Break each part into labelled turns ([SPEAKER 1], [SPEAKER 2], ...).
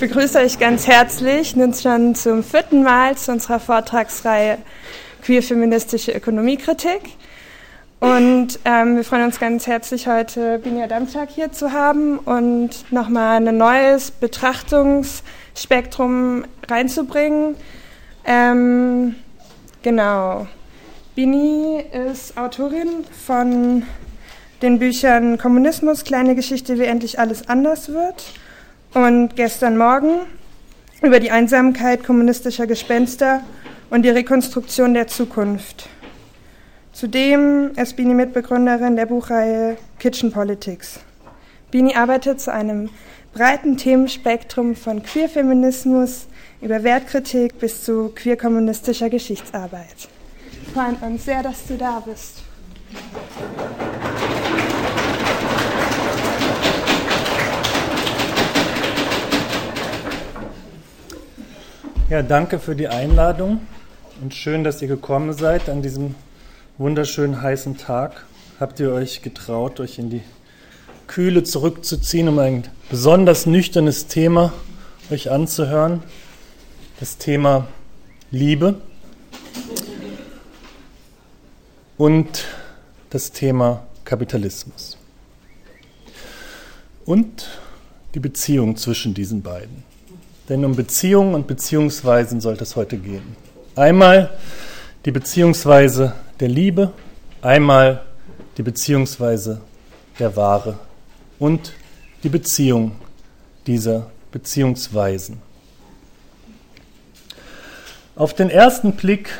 [SPEAKER 1] Ich begrüße euch ganz herzlich, nun schon zum vierten Mal zu unserer Vortragsreihe Queer-feministische Ökonomiekritik. Und ähm, wir freuen uns ganz herzlich, heute Binja Damschak hier zu haben und nochmal ein neues Betrachtungsspektrum reinzubringen. Ähm, genau. Bini ist Autorin von den Büchern Kommunismus, kleine Geschichte, wie endlich alles anders wird und gestern Morgen über die Einsamkeit kommunistischer Gespenster und die Rekonstruktion der Zukunft. Zudem ist Bini Mitbegründerin der Buchreihe Kitchen Politics. Bini arbeitet zu einem breiten Themenspektrum von Queerfeminismus über Wertkritik bis zu queerkommunistischer Geschichtsarbeit. Wir freuen uns sehr, dass du da bist.
[SPEAKER 2] Ja, danke für die Einladung und schön, dass ihr gekommen seid an diesem wunderschönen heißen Tag. Habt ihr euch getraut, euch in die Kühle zurückzuziehen, um ein besonders nüchternes Thema euch anzuhören? Das Thema Liebe und das Thema Kapitalismus und die Beziehung zwischen diesen beiden. Denn um Beziehungen und Beziehungsweisen sollte es heute gehen. Einmal die Beziehungsweise der Liebe, einmal die Beziehungsweise der Ware und die Beziehung dieser Beziehungsweisen. Auf den ersten Blick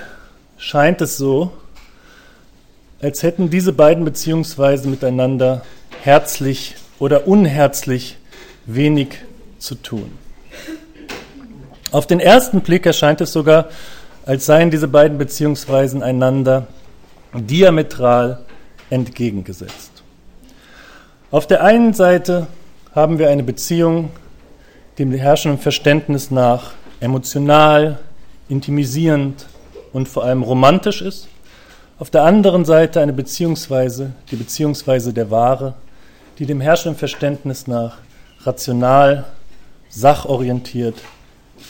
[SPEAKER 2] scheint es so, als hätten diese beiden Beziehungsweisen miteinander herzlich oder unherzlich wenig zu tun. Auf den ersten Blick erscheint es sogar, als seien diese beiden Beziehungsweisen einander diametral entgegengesetzt. Auf der einen Seite haben wir eine Beziehung, dem herrschenden Verständnis nach emotional, intimisierend und vor allem romantisch ist. Auf der anderen Seite eine Beziehungsweise, die Beziehungsweise der Ware, die dem herrschenden Verständnis nach rational, sachorientiert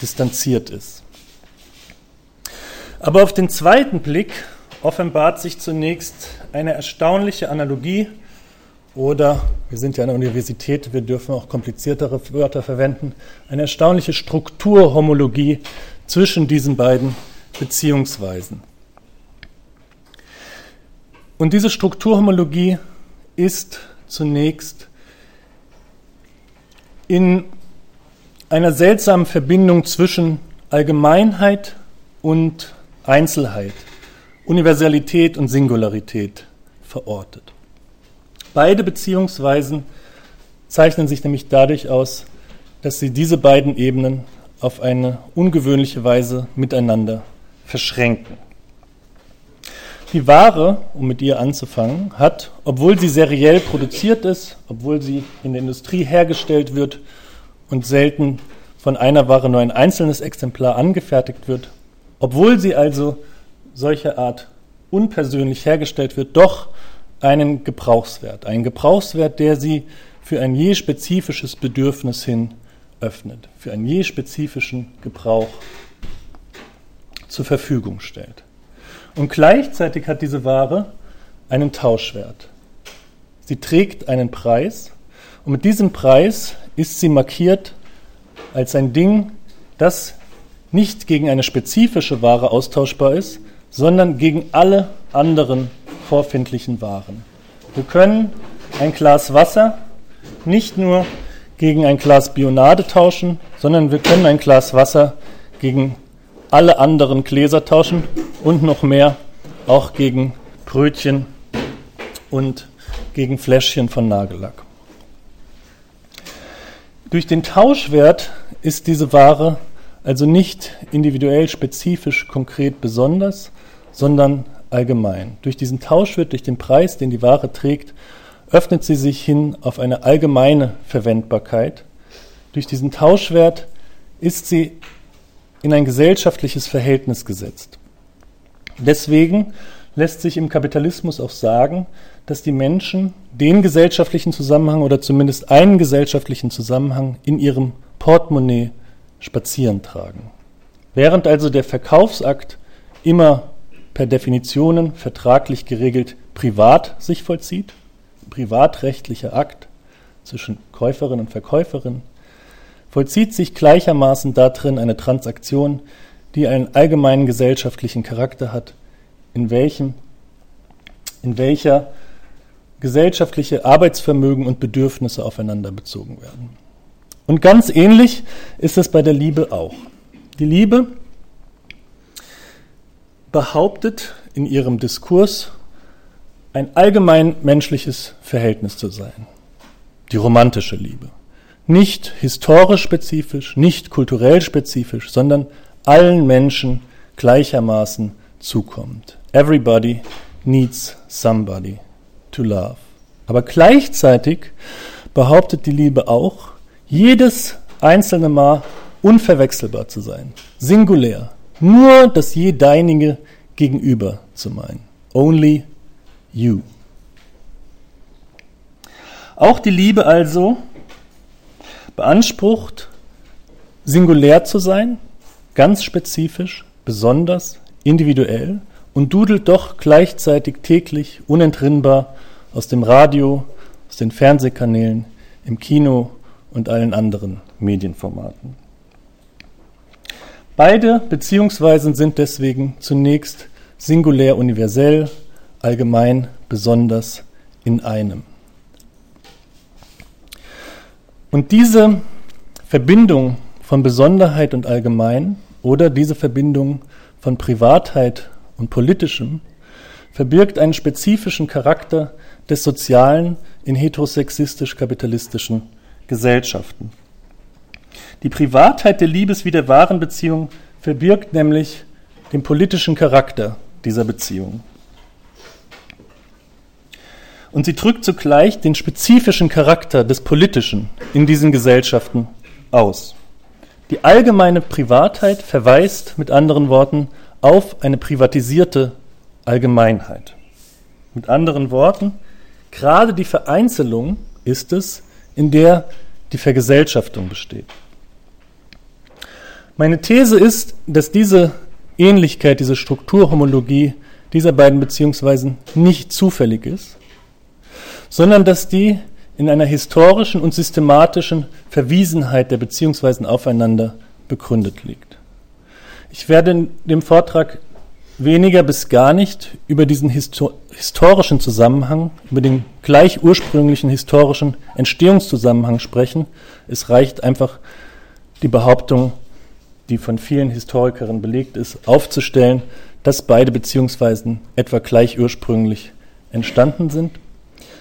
[SPEAKER 2] distanziert ist. Aber auf den zweiten Blick offenbart sich zunächst eine erstaunliche Analogie oder, wir sind ja an der Universität, wir dürfen auch kompliziertere Wörter verwenden, eine erstaunliche Strukturhomologie zwischen diesen beiden Beziehungsweisen. Und diese Strukturhomologie ist zunächst in einer seltsamen Verbindung zwischen Allgemeinheit und Einzelheit, Universalität und Singularität verortet. Beide Beziehungsweisen zeichnen sich nämlich dadurch aus, dass sie diese beiden Ebenen auf eine ungewöhnliche Weise miteinander verschränken. Die Ware, um mit ihr anzufangen, hat, obwohl sie seriell produziert ist, obwohl sie in der Industrie hergestellt wird und selten von einer Ware nur ein einzelnes Exemplar angefertigt wird, obwohl sie also solcher Art unpersönlich hergestellt wird, doch einen Gebrauchswert. Einen Gebrauchswert, der sie für ein je spezifisches Bedürfnis hin öffnet, für einen je spezifischen Gebrauch zur Verfügung stellt. Und gleichzeitig hat diese Ware einen Tauschwert. Sie trägt einen Preis und mit diesem Preis ist sie markiert als ein Ding, das nicht gegen eine spezifische Ware austauschbar ist, sondern gegen alle anderen vorfindlichen Waren. Wir können ein Glas Wasser nicht nur gegen ein Glas Bionade tauschen, sondern wir können ein Glas Wasser gegen alle anderen Gläser tauschen und noch mehr auch gegen Brötchen und gegen Fläschchen von Nagellack. Durch den Tauschwert ist diese Ware also nicht individuell, spezifisch, konkret besonders, sondern allgemein. Durch diesen Tauschwert, durch den Preis, den die Ware trägt, öffnet sie sich hin auf eine allgemeine Verwendbarkeit. Durch diesen Tauschwert ist sie in ein gesellschaftliches Verhältnis gesetzt. Deswegen lässt sich im Kapitalismus auch sagen, dass die Menschen den gesellschaftlichen Zusammenhang oder zumindest einen gesellschaftlichen Zusammenhang in ihrem Portemonnaie spazieren tragen. Während also der Verkaufsakt immer per Definitionen vertraglich geregelt privat sich vollzieht, privatrechtlicher Akt zwischen Käuferin und Verkäuferin, vollzieht sich gleichermaßen darin eine Transaktion, die einen allgemeinen gesellschaftlichen Charakter hat, in welchem in welcher gesellschaftliche Arbeitsvermögen und Bedürfnisse aufeinander bezogen werden. Und ganz ähnlich ist es bei der Liebe auch. Die Liebe behauptet in ihrem Diskurs ein allgemein menschliches Verhältnis zu sein. Die romantische Liebe. Nicht historisch spezifisch, nicht kulturell spezifisch, sondern allen Menschen gleichermaßen zukommt. Everybody needs somebody to love. Aber gleichzeitig behauptet die Liebe auch, jedes einzelne Mal unverwechselbar zu sein, singulär, nur das je deinige gegenüber zu meinen. Only you. Auch die Liebe also beansprucht, singulär zu sein, ganz spezifisch, besonders, individuell und dudelt doch gleichzeitig täglich unentrinnbar aus dem Radio, aus den Fernsehkanälen, im Kino und allen anderen Medienformaten. Beide Beziehungsweisen sind deswegen zunächst singulär universell, allgemein besonders in einem. Und diese Verbindung von Besonderheit und Allgemein oder diese Verbindung von Privatheit und Politischem verbirgt einen spezifischen Charakter des Sozialen in heterosexistisch-kapitalistischen Gesellschaften. Die Privatheit der Liebes- wie der wahren Beziehung verbirgt nämlich den politischen Charakter dieser Beziehung. Und sie drückt zugleich den spezifischen Charakter des Politischen in diesen Gesellschaften aus. Die allgemeine Privatheit verweist mit anderen Worten auf eine privatisierte Allgemeinheit. Mit anderen Worten, gerade die Vereinzelung ist es, in der die Vergesellschaftung besteht. Meine These ist, dass diese Ähnlichkeit, diese Strukturhomologie dieser beiden Beziehungsweisen nicht zufällig ist, sondern dass die in einer historischen und systematischen Verwiesenheit der Beziehungsweisen aufeinander begründet liegt. Ich werde in dem Vortrag weniger bis gar nicht über diesen historischen Zusammenhang, über den gleich ursprünglichen historischen Entstehungszusammenhang sprechen. Es reicht einfach die Behauptung, die von vielen Historikern belegt ist, aufzustellen, dass beide Beziehungsweisen etwa gleich ursprünglich entstanden sind,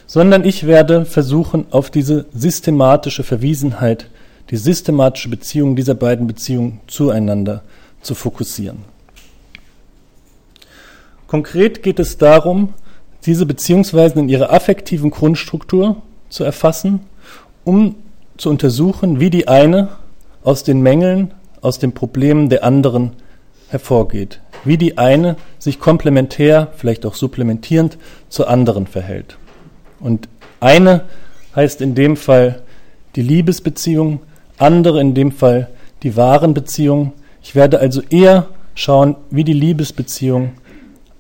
[SPEAKER 2] sondern ich werde versuchen, auf diese systematische Verwiesenheit, die systematische Beziehung dieser beiden Beziehungen zueinander zu fokussieren. Konkret geht es darum, diese Beziehungsweisen in ihrer affektiven Grundstruktur zu erfassen, um zu untersuchen, wie die eine aus den Mängeln, aus den Problemen der anderen hervorgeht, wie die eine sich komplementär, vielleicht auch supplementierend zur anderen verhält. Und eine heißt in dem Fall die Liebesbeziehung, andere in dem Fall die wahren Beziehungen. Ich werde also eher schauen, wie die Liebesbeziehung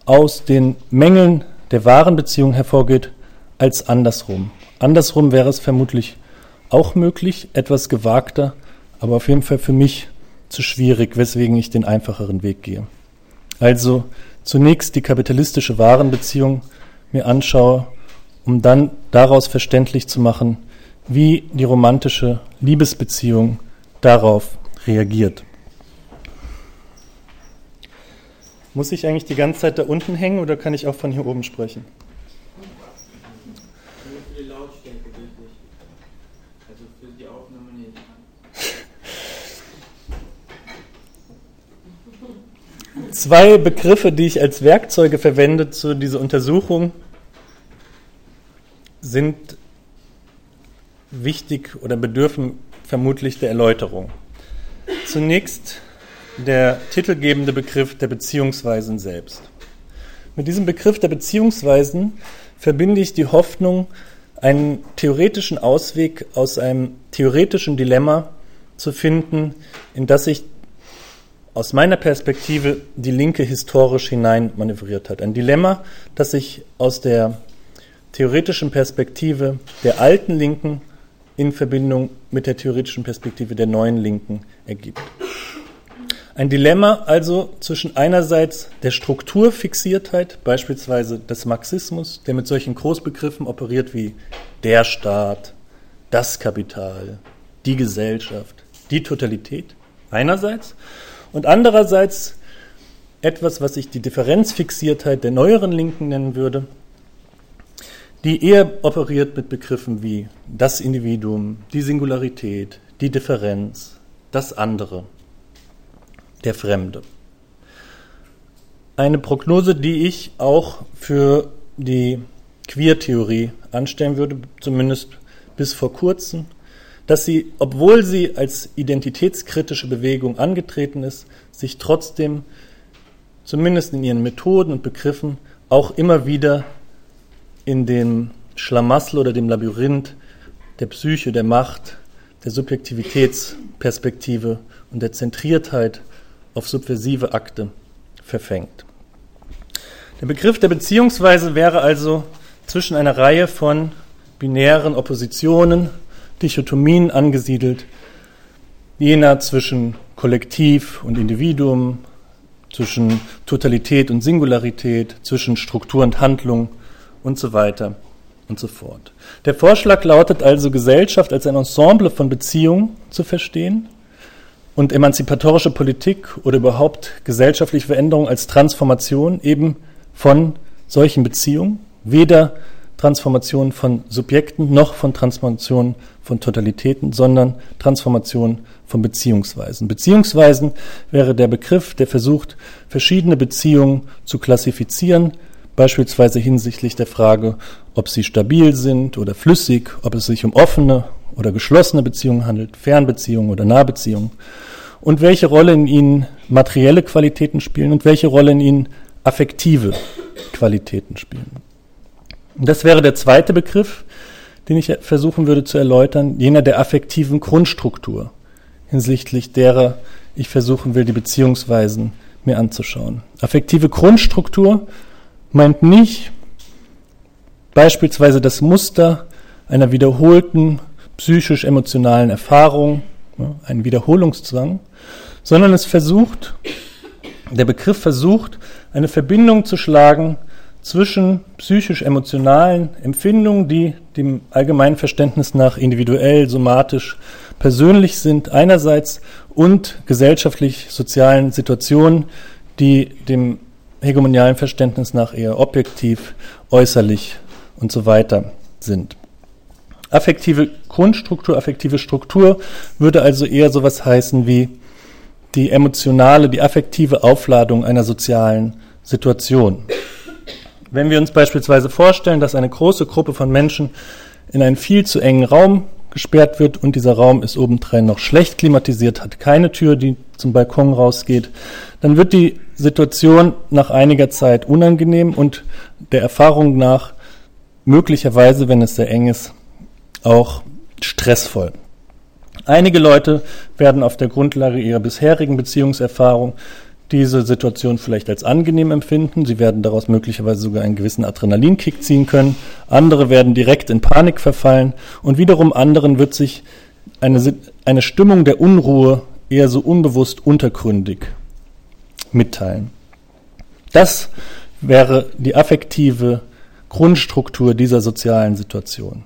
[SPEAKER 2] aus den Mängeln der wahren Beziehung hervorgeht, als andersrum. Andersrum wäre es vermutlich auch möglich, etwas gewagter, aber auf jeden Fall für mich zu schwierig, weswegen ich den einfacheren Weg gehe. Also zunächst die kapitalistische Warenbeziehung mir anschaue um dann daraus verständlich zu machen, wie die romantische Liebesbeziehung darauf reagiert. Muss ich eigentlich die ganze Zeit da unten hängen oder kann ich auch von hier oben sprechen? Für die Lautstärke wirklich. Also für die Aufnahme nicht. Zwei Begriffe, die ich als Werkzeuge verwende zu dieser Untersuchung sind wichtig oder bedürfen vermutlich der Erläuterung. Zunächst der titelgebende Begriff der Beziehungsweisen selbst. Mit diesem Begriff der Beziehungsweisen verbinde ich die Hoffnung, einen theoretischen Ausweg aus einem theoretischen Dilemma zu finden, in das sich aus meiner Perspektive die Linke historisch hineinmanövriert hat. Ein Dilemma, das sich aus der theoretischen Perspektive der alten Linken in Verbindung mit der theoretischen Perspektive der neuen Linken ergibt. Ein Dilemma also zwischen einerseits der Strukturfixiertheit, beispielsweise des Marxismus, der mit solchen Großbegriffen operiert wie der Staat, das Kapital, die Gesellschaft, die Totalität einerseits und andererseits etwas, was ich die Differenzfixiertheit der neueren Linken nennen würde, die eher operiert mit Begriffen wie das Individuum, die Singularität, die Differenz, das andere der Fremde. Eine Prognose, die ich auch für die Queer-Theorie anstellen würde, zumindest bis vor kurzem, dass sie, obwohl sie als identitätskritische Bewegung angetreten ist, sich trotzdem zumindest in ihren Methoden und Begriffen auch immer wieder in dem Schlamassel oder dem Labyrinth der Psyche, der Macht, der Subjektivitätsperspektive und der Zentriertheit auf subversive Akte verfängt. Der Begriff der Beziehungsweise wäre also zwischen einer Reihe von binären Oppositionen, Dichotomien angesiedelt, jener zwischen Kollektiv und Individuum, zwischen Totalität und Singularität, zwischen Struktur und Handlung und so weiter und so fort. Der Vorschlag lautet also, Gesellschaft als ein Ensemble von Beziehungen zu verstehen, und emanzipatorische Politik oder überhaupt gesellschaftliche Veränderung als Transformation eben von solchen Beziehungen, weder Transformation von Subjekten noch von Transformation von Totalitäten, sondern Transformation von Beziehungsweisen. Beziehungsweisen wäre der Begriff, der versucht, verschiedene Beziehungen zu klassifizieren, beispielsweise hinsichtlich der Frage, ob sie stabil sind oder flüssig, ob es sich um offene oder geschlossene Beziehungen handelt, Fernbeziehungen oder Nahbeziehungen und welche Rolle in ihnen materielle Qualitäten spielen und welche Rolle in ihnen affektive Qualitäten spielen. Und das wäre der zweite Begriff, den ich versuchen würde zu erläutern, jener der affektiven Grundstruktur, hinsichtlich derer ich versuchen will, die Beziehungsweisen mir anzuschauen. Affektive Grundstruktur meint nicht beispielsweise das Muster einer wiederholten psychisch-emotionalen Erfahrung, einen Wiederholungszwang, sondern es versucht, der Begriff versucht, eine Verbindung zu schlagen zwischen psychisch-emotionalen Empfindungen, die dem allgemeinen Verständnis nach individuell, somatisch, persönlich sind einerseits und gesellschaftlich-sozialen Situationen, die dem hegemonialen Verständnis nach eher objektiv, äußerlich und so weiter sind. Affektive Grundstruktur, affektive Struktur würde also eher sowas heißen wie die emotionale, die affektive Aufladung einer sozialen Situation. Wenn wir uns beispielsweise vorstellen, dass eine große Gruppe von Menschen in einen viel zu engen Raum gesperrt wird und dieser Raum ist obendrein noch schlecht klimatisiert, hat keine Tür, die zum Balkon rausgeht, dann wird die Situation nach einiger Zeit unangenehm und der Erfahrung nach möglicherweise, wenn es sehr eng ist, auch stressvoll. Einige Leute werden auf der Grundlage ihrer bisherigen Beziehungserfahrung diese Situation vielleicht als angenehm empfinden. Sie werden daraus möglicherweise sogar einen gewissen Adrenalinkick ziehen können. Andere werden direkt in Panik verfallen und wiederum anderen wird sich eine, eine Stimmung der Unruhe eher so unbewusst untergründig mitteilen. Das wäre die affektive Grundstruktur dieser sozialen Situation.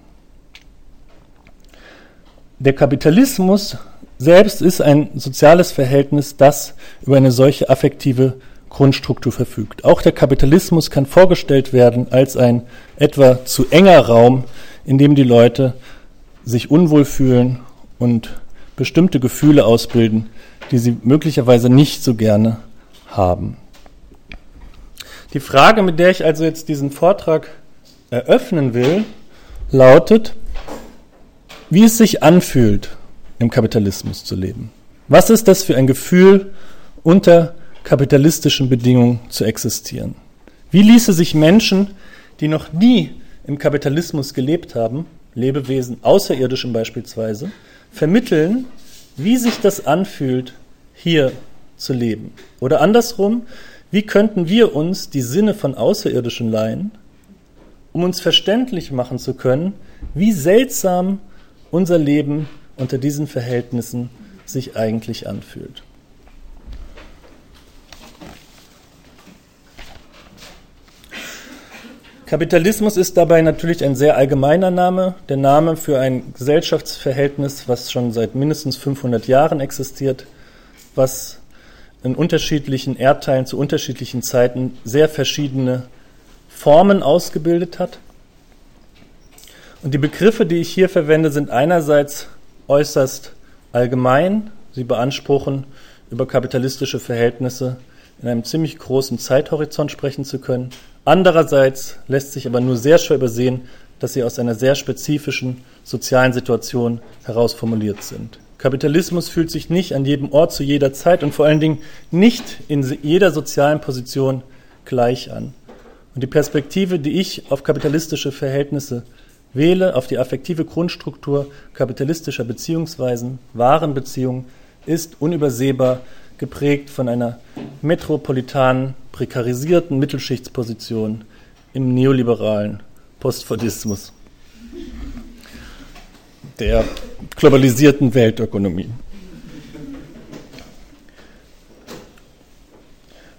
[SPEAKER 2] Der Kapitalismus selbst ist ein soziales Verhältnis, das über eine solche affektive Grundstruktur verfügt. Auch der Kapitalismus kann vorgestellt werden als ein etwa zu enger Raum, in dem die Leute sich unwohl fühlen und bestimmte Gefühle ausbilden, die sie möglicherweise nicht so gerne haben. Die Frage, mit der ich also jetzt diesen Vortrag eröffnen will, lautet, wie es sich anfühlt, im Kapitalismus zu leben. Was ist das für ein Gefühl, unter kapitalistischen Bedingungen zu existieren? Wie ließe sich Menschen, die noch nie im Kapitalismus gelebt haben, Lebewesen außerirdischen beispielsweise, vermitteln, wie sich das anfühlt, hier zu leben. Oder andersrum, wie könnten wir uns die Sinne von Außerirdischen leihen, um uns verständlich machen zu können, wie seltsam unser Leben unter diesen Verhältnissen sich eigentlich anfühlt. Kapitalismus ist dabei natürlich ein sehr allgemeiner Name, der Name für ein Gesellschaftsverhältnis, was schon seit mindestens 500 Jahren existiert, was in unterschiedlichen Erdteilen zu unterschiedlichen Zeiten sehr verschiedene Formen ausgebildet hat. Und die Begriffe, die ich hier verwende, sind einerseits äußerst allgemein. Sie beanspruchen, über kapitalistische Verhältnisse in einem ziemlich großen Zeithorizont sprechen zu können. Andererseits lässt sich aber nur sehr schwer übersehen, dass sie aus einer sehr spezifischen sozialen Situation heraus formuliert sind. Kapitalismus fühlt sich nicht an jedem Ort zu jeder Zeit und vor allen Dingen nicht in jeder sozialen Position gleich an. Und die Perspektive, die ich auf kapitalistische Verhältnisse wähle, auf die affektive Grundstruktur kapitalistischer Beziehungsweisen, Warenbeziehungen, ist unübersehbar geprägt von einer metropolitanen, prekarisierten Mittelschichtsposition im neoliberalen Postfordismus der globalisierten Weltökonomie.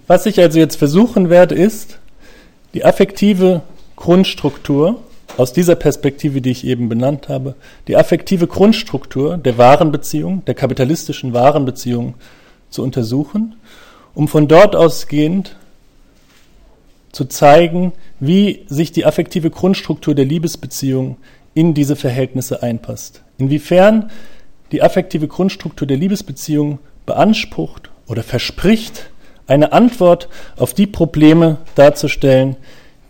[SPEAKER 2] Was ich also jetzt versuchen werde, ist, die affektive Grundstruktur aus dieser Perspektive, die ich eben benannt habe, die affektive Grundstruktur der Warenbeziehung, der kapitalistischen Warenbeziehung zu untersuchen, um von dort ausgehend zu zeigen, wie sich die affektive Grundstruktur der Liebesbeziehung in diese Verhältnisse einpasst. Inwiefern die affektive Grundstruktur der Liebesbeziehung beansprucht oder verspricht, eine Antwort auf die Probleme darzustellen,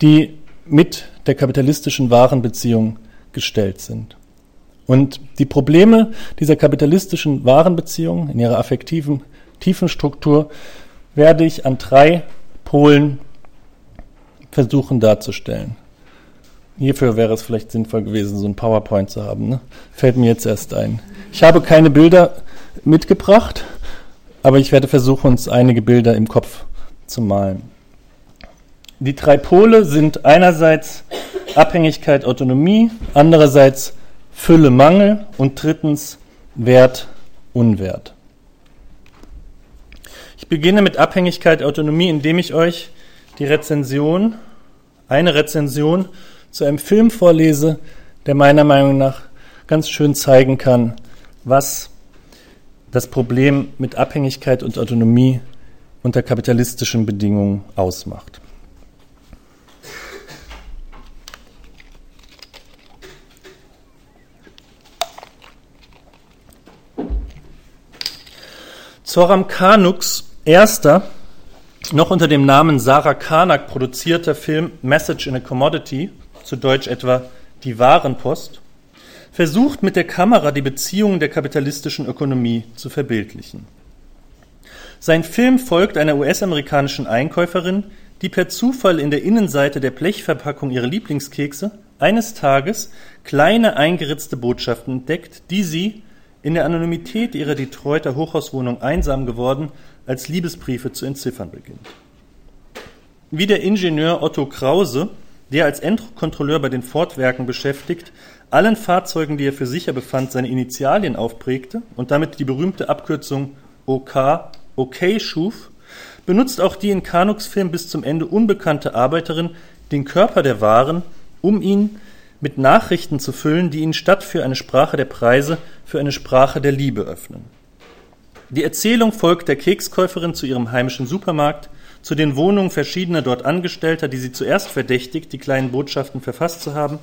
[SPEAKER 2] die mit der kapitalistischen Warenbeziehung gestellt sind. Und die Probleme dieser kapitalistischen Warenbeziehung in ihrer affektiven Tiefenstruktur werde ich an drei Polen versuchen darzustellen. Hierfür wäre es vielleicht sinnvoll gewesen, so ein PowerPoint zu haben. Ne? Fällt mir jetzt erst ein. Ich habe keine Bilder mitgebracht, aber ich werde versuchen, uns einige Bilder im Kopf zu malen. Die drei Pole sind einerseits Abhängigkeit, Autonomie, andererseits Fülle, Mangel und drittens Wert, Unwert. Ich beginne mit Abhängigkeit, Autonomie, indem ich euch die Rezension, eine Rezension zu einem Film vorlese, der meiner Meinung nach ganz schön zeigen kann, was das Problem mit Abhängigkeit und Autonomie unter kapitalistischen Bedingungen ausmacht. Zoram Kanuks erster noch unter dem Namen Sarah Karnak produzierter Film Message in a Commodity, zu Deutsch etwa Die Warenpost, versucht mit der Kamera die Beziehungen der kapitalistischen Ökonomie zu verbildlichen. Sein Film folgt einer US-amerikanischen Einkäuferin, die per Zufall in der Innenseite der Blechverpackung ihrer Lieblingskekse eines Tages kleine eingeritzte Botschaften entdeckt, die sie, in der Anonymität ihrer Detroiter Hochhauswohnung einsam geworden, als Liebesbriefe zu entziffern beginnt. Wie der Ingenieur Otto Krause, der als Endkontrolleur bei den Fortwerken beschäftigt, allen Fahrzeugen, die er für sicher befand, seine Initialien aufprägte und damit die berühmte Abkürzung OK, OK schuf, benutzt auch die in Kanuks Film bis zum Ende unbekannte Arbeiterin den Körper der Waren, um ihn mit Nachrichten zu füllen, die ihn statt für eine Sprache der Preise für eine Sprache der Liebe öffnen. Die Erzählung folgt der Kekskäuferin zu ihrem heimischen Supermarkt, zu den Wohnungen verschiedener dort Angestellter, die sie zuerst verdächtigt, die kleinen Botschaften verfasst zu haben.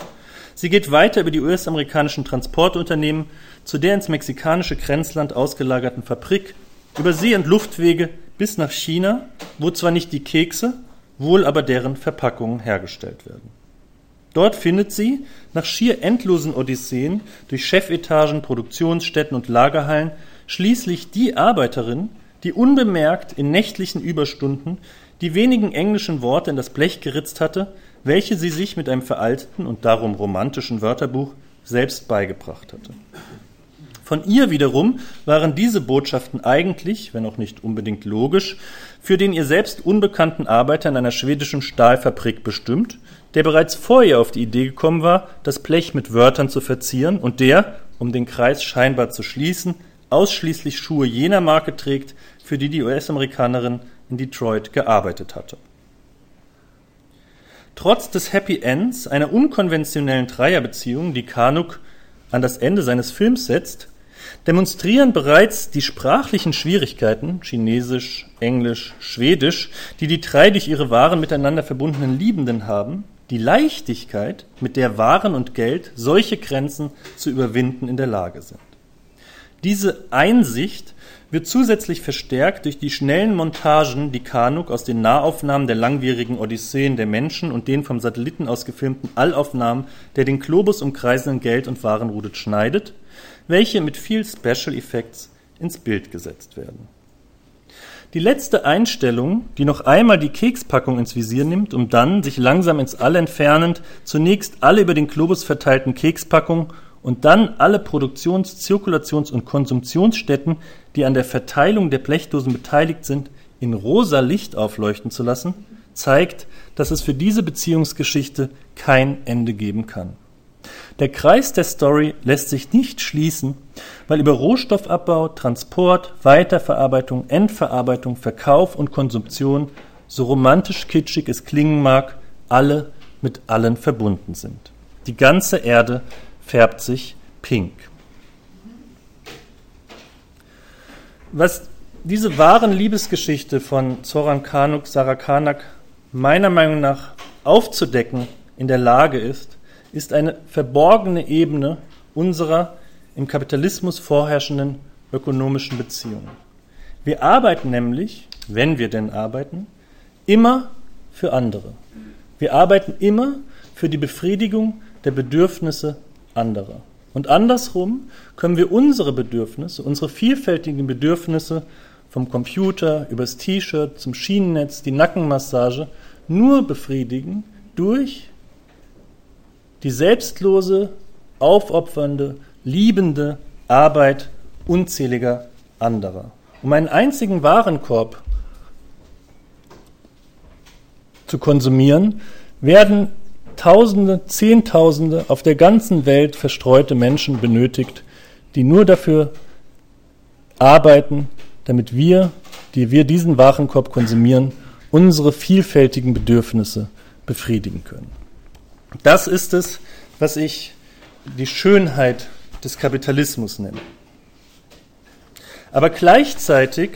[SPEAKER 2] Sie geht weiter über die US-amerikanischen Transportunternehmen zu der ins mexikanische Grenzland ausgelagerten Fabrik, über See- und Luftwege bis nach China, wo zwar nicht die Kekse, wohl aber deren Verpackungen hergestellt werden. Dort findet sie, nach schier endlosen Odysseen durch Chefetagen, Produktionsstätten und Lagerhallen, schließlich die Arbeiterin, die unbemerkt in nächtlichen Überstunden die wenigen englischen Worte in das Blech geritzt hatte, welche sie sich mit einem veralteten und darum romantischen Wörterbuch selbst beigebracht hatte. Von ihr wiederum waren diese Botschaften eigentlich, wenn auch nicht unbedingt logisch, für den ihr selbst unbekannten Arbeiter in einer schwedischen Stahlfabrik bestimmt, der bereits vor ihr auf die Idee gekommen war, das Blech mit Wörtern zu verzieren und der, um den Kreis scheinbar zu schließen, ausschließlich Schuhe jener Marke trägt, für die die US-Amerikanerin in Detroit gearbeitet hatte. Trotz des Happy Ends einer unkonventionellen Dreierbeziehung, die Kanuk an das Ende seines Films setzt, demonstrieren bereits die sprachlichen Schwierigkeiten Chinesisch, Englisch, Schwedisch, die die drei durch ihre Waren miteinander verbundenen Liebenden haben, die Leichtigkeit, mit der Waren und Geld solche Grenzen zu überwinden in der Lage sind. Diese Einsicht wird zusätzlich verstärkt durch die schnellen Montagen, die Kanuk aus den Nahaufnahmen der langwierigen Odysseen der Menschen und den vom Satelliten aus gefilmten Allaufnahmen der den Globus umkreisenden Geld- und Warenroute schneidet, welche mit viel Special Effects ins Bild gesetzt werden. Die letzte Einstellung, die noch einmal die Kekspackung ins Visier nimmt, um dann, sich langsam ins All entfernend, zunächst alle über den Globus verteilten Kekspackungen und dann alle Produktions-, Zirkulations- und Konsumptionsstätten, die an der Verteilung der Blechdosen beteiligt sind, in rosa Licht aufleuchten zu lassen, zeigt, dass es für diese Beziehungsgeschichte kein Ende geben kann. Der Kreis der Story lässt sich nicht schließen, weil über Rohstoffabbau, Transport, Weiterverarbeitung, Endverarbeitung, Verkauf und Konsumption, so romantisch kitschig es klingen mag, alle mit allen verbunden sind. Die ganze Erde färbt sich pink. Was diese wahren Liebesgeschichte von Zoran Kanuk Sarakanak meiner Meinung nach aufzudecken in der Lage ist, ist eine verborgene Ebene unserer im Kapitalismus vorherrschenden ökonomischen Beziehungen. Wir arbeiten nämlich, wenn wir denn arbeiten, immer für andere. Wir arbeiten immer für die Befriedigung der Bedürfnisse anderer. Und andersrum können wir unsere Bedürfnisse, unsere vielfältigen Bedürfnisse vom Computer übers T-Shirt zum Schienennetz, die Nackenmassage nur befriedigen durch die selbstlose, aufopfernde, liebende Arbeit unzähliger anderer. Um einen einzigen Warenkorb zu konsumieren, werden Tausende, Zehntausende auf der ganzen Welt verstreute Menschen benötigt, die nur dafür arbeiten, damit wir, die wir diesen Warenkorb konsumieren, unsere vielfältigen Bedürfnisse befriedigen können. Das ist es, was ich die Schönheit des Kapitalismus nenne. Aber gleichzeitig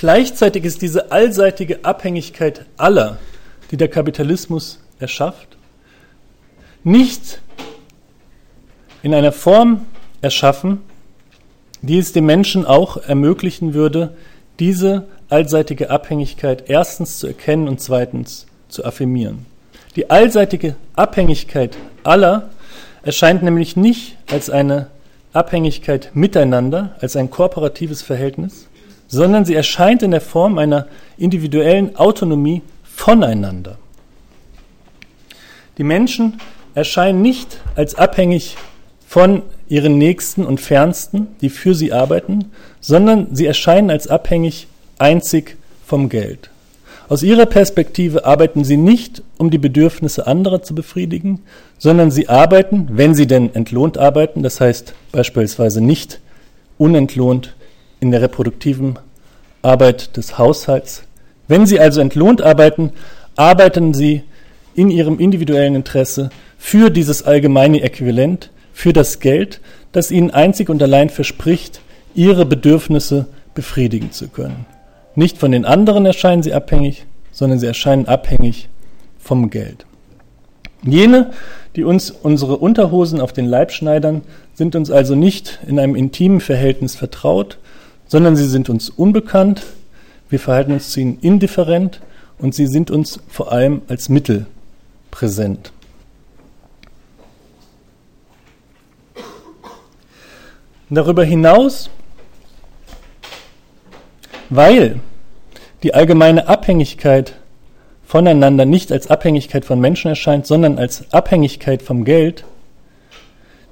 [SPEAKER 2] Gleichzeitig ist diese allseitige Abhängigkeit aller, die der Kapitalismus erschafft, nicht in einer Form erschaffen, die es dem Menschen auch ermöglichen würde, diese allseitige Abhängigkeit erstens zu erkennen und zweitens zu affirmieren. Die allseitige Abhängigkeit aller erscheint nämlich nicht als eine Abhängigkeit miteinander, als ein kooperatives Verhältnis, sondern sie erscheint in der Form einer individuellen Autonomie voneinander. Die Menschen erscheinen nicht als abhängig von ihren Nächsten und Fernsten, die für sie arbeiten, sondern sie erscheinen als abhängig einzig vom Geld. Aus ihrer Perspektive arbeiten sie nicht, um die Bedürfnisse anderer zu befriedigen, sondern sie arbeiten, wenn sie denn entlohnt arbeiten, das heißt beispielsweise nicht unentlohnt in der reproduktiven Arbeit des Haushalts. Wenn sie also entlohnt arbeiten, arbeiten sie in ihrem individuellen Interesse für dieses allgemeine Äquivalent, für das Geld, das ihnen einzig und allein verspricht, ihre Bedürfnisse befriedigen zu können. Nicht von den anderen erscheinen sie abhängig, sondern sie erscheinen abhängig vom Geld. Jene, die uns unsere Unterhosen auf den Leib schneidern, sind uns also nicht in einem intimen Verhältnis vertraut, sondern sie sind uns unbekannt, wir verhalten uns zu ihnen indifferent und sie sind uns vor allem als Mittel präsent. Darüber hinaus weil die allgemeine Abhängigkeit voneinander nicht als Abhängigkeit von Menschen erscheint, sondern als Abhängigkeit vom Geld,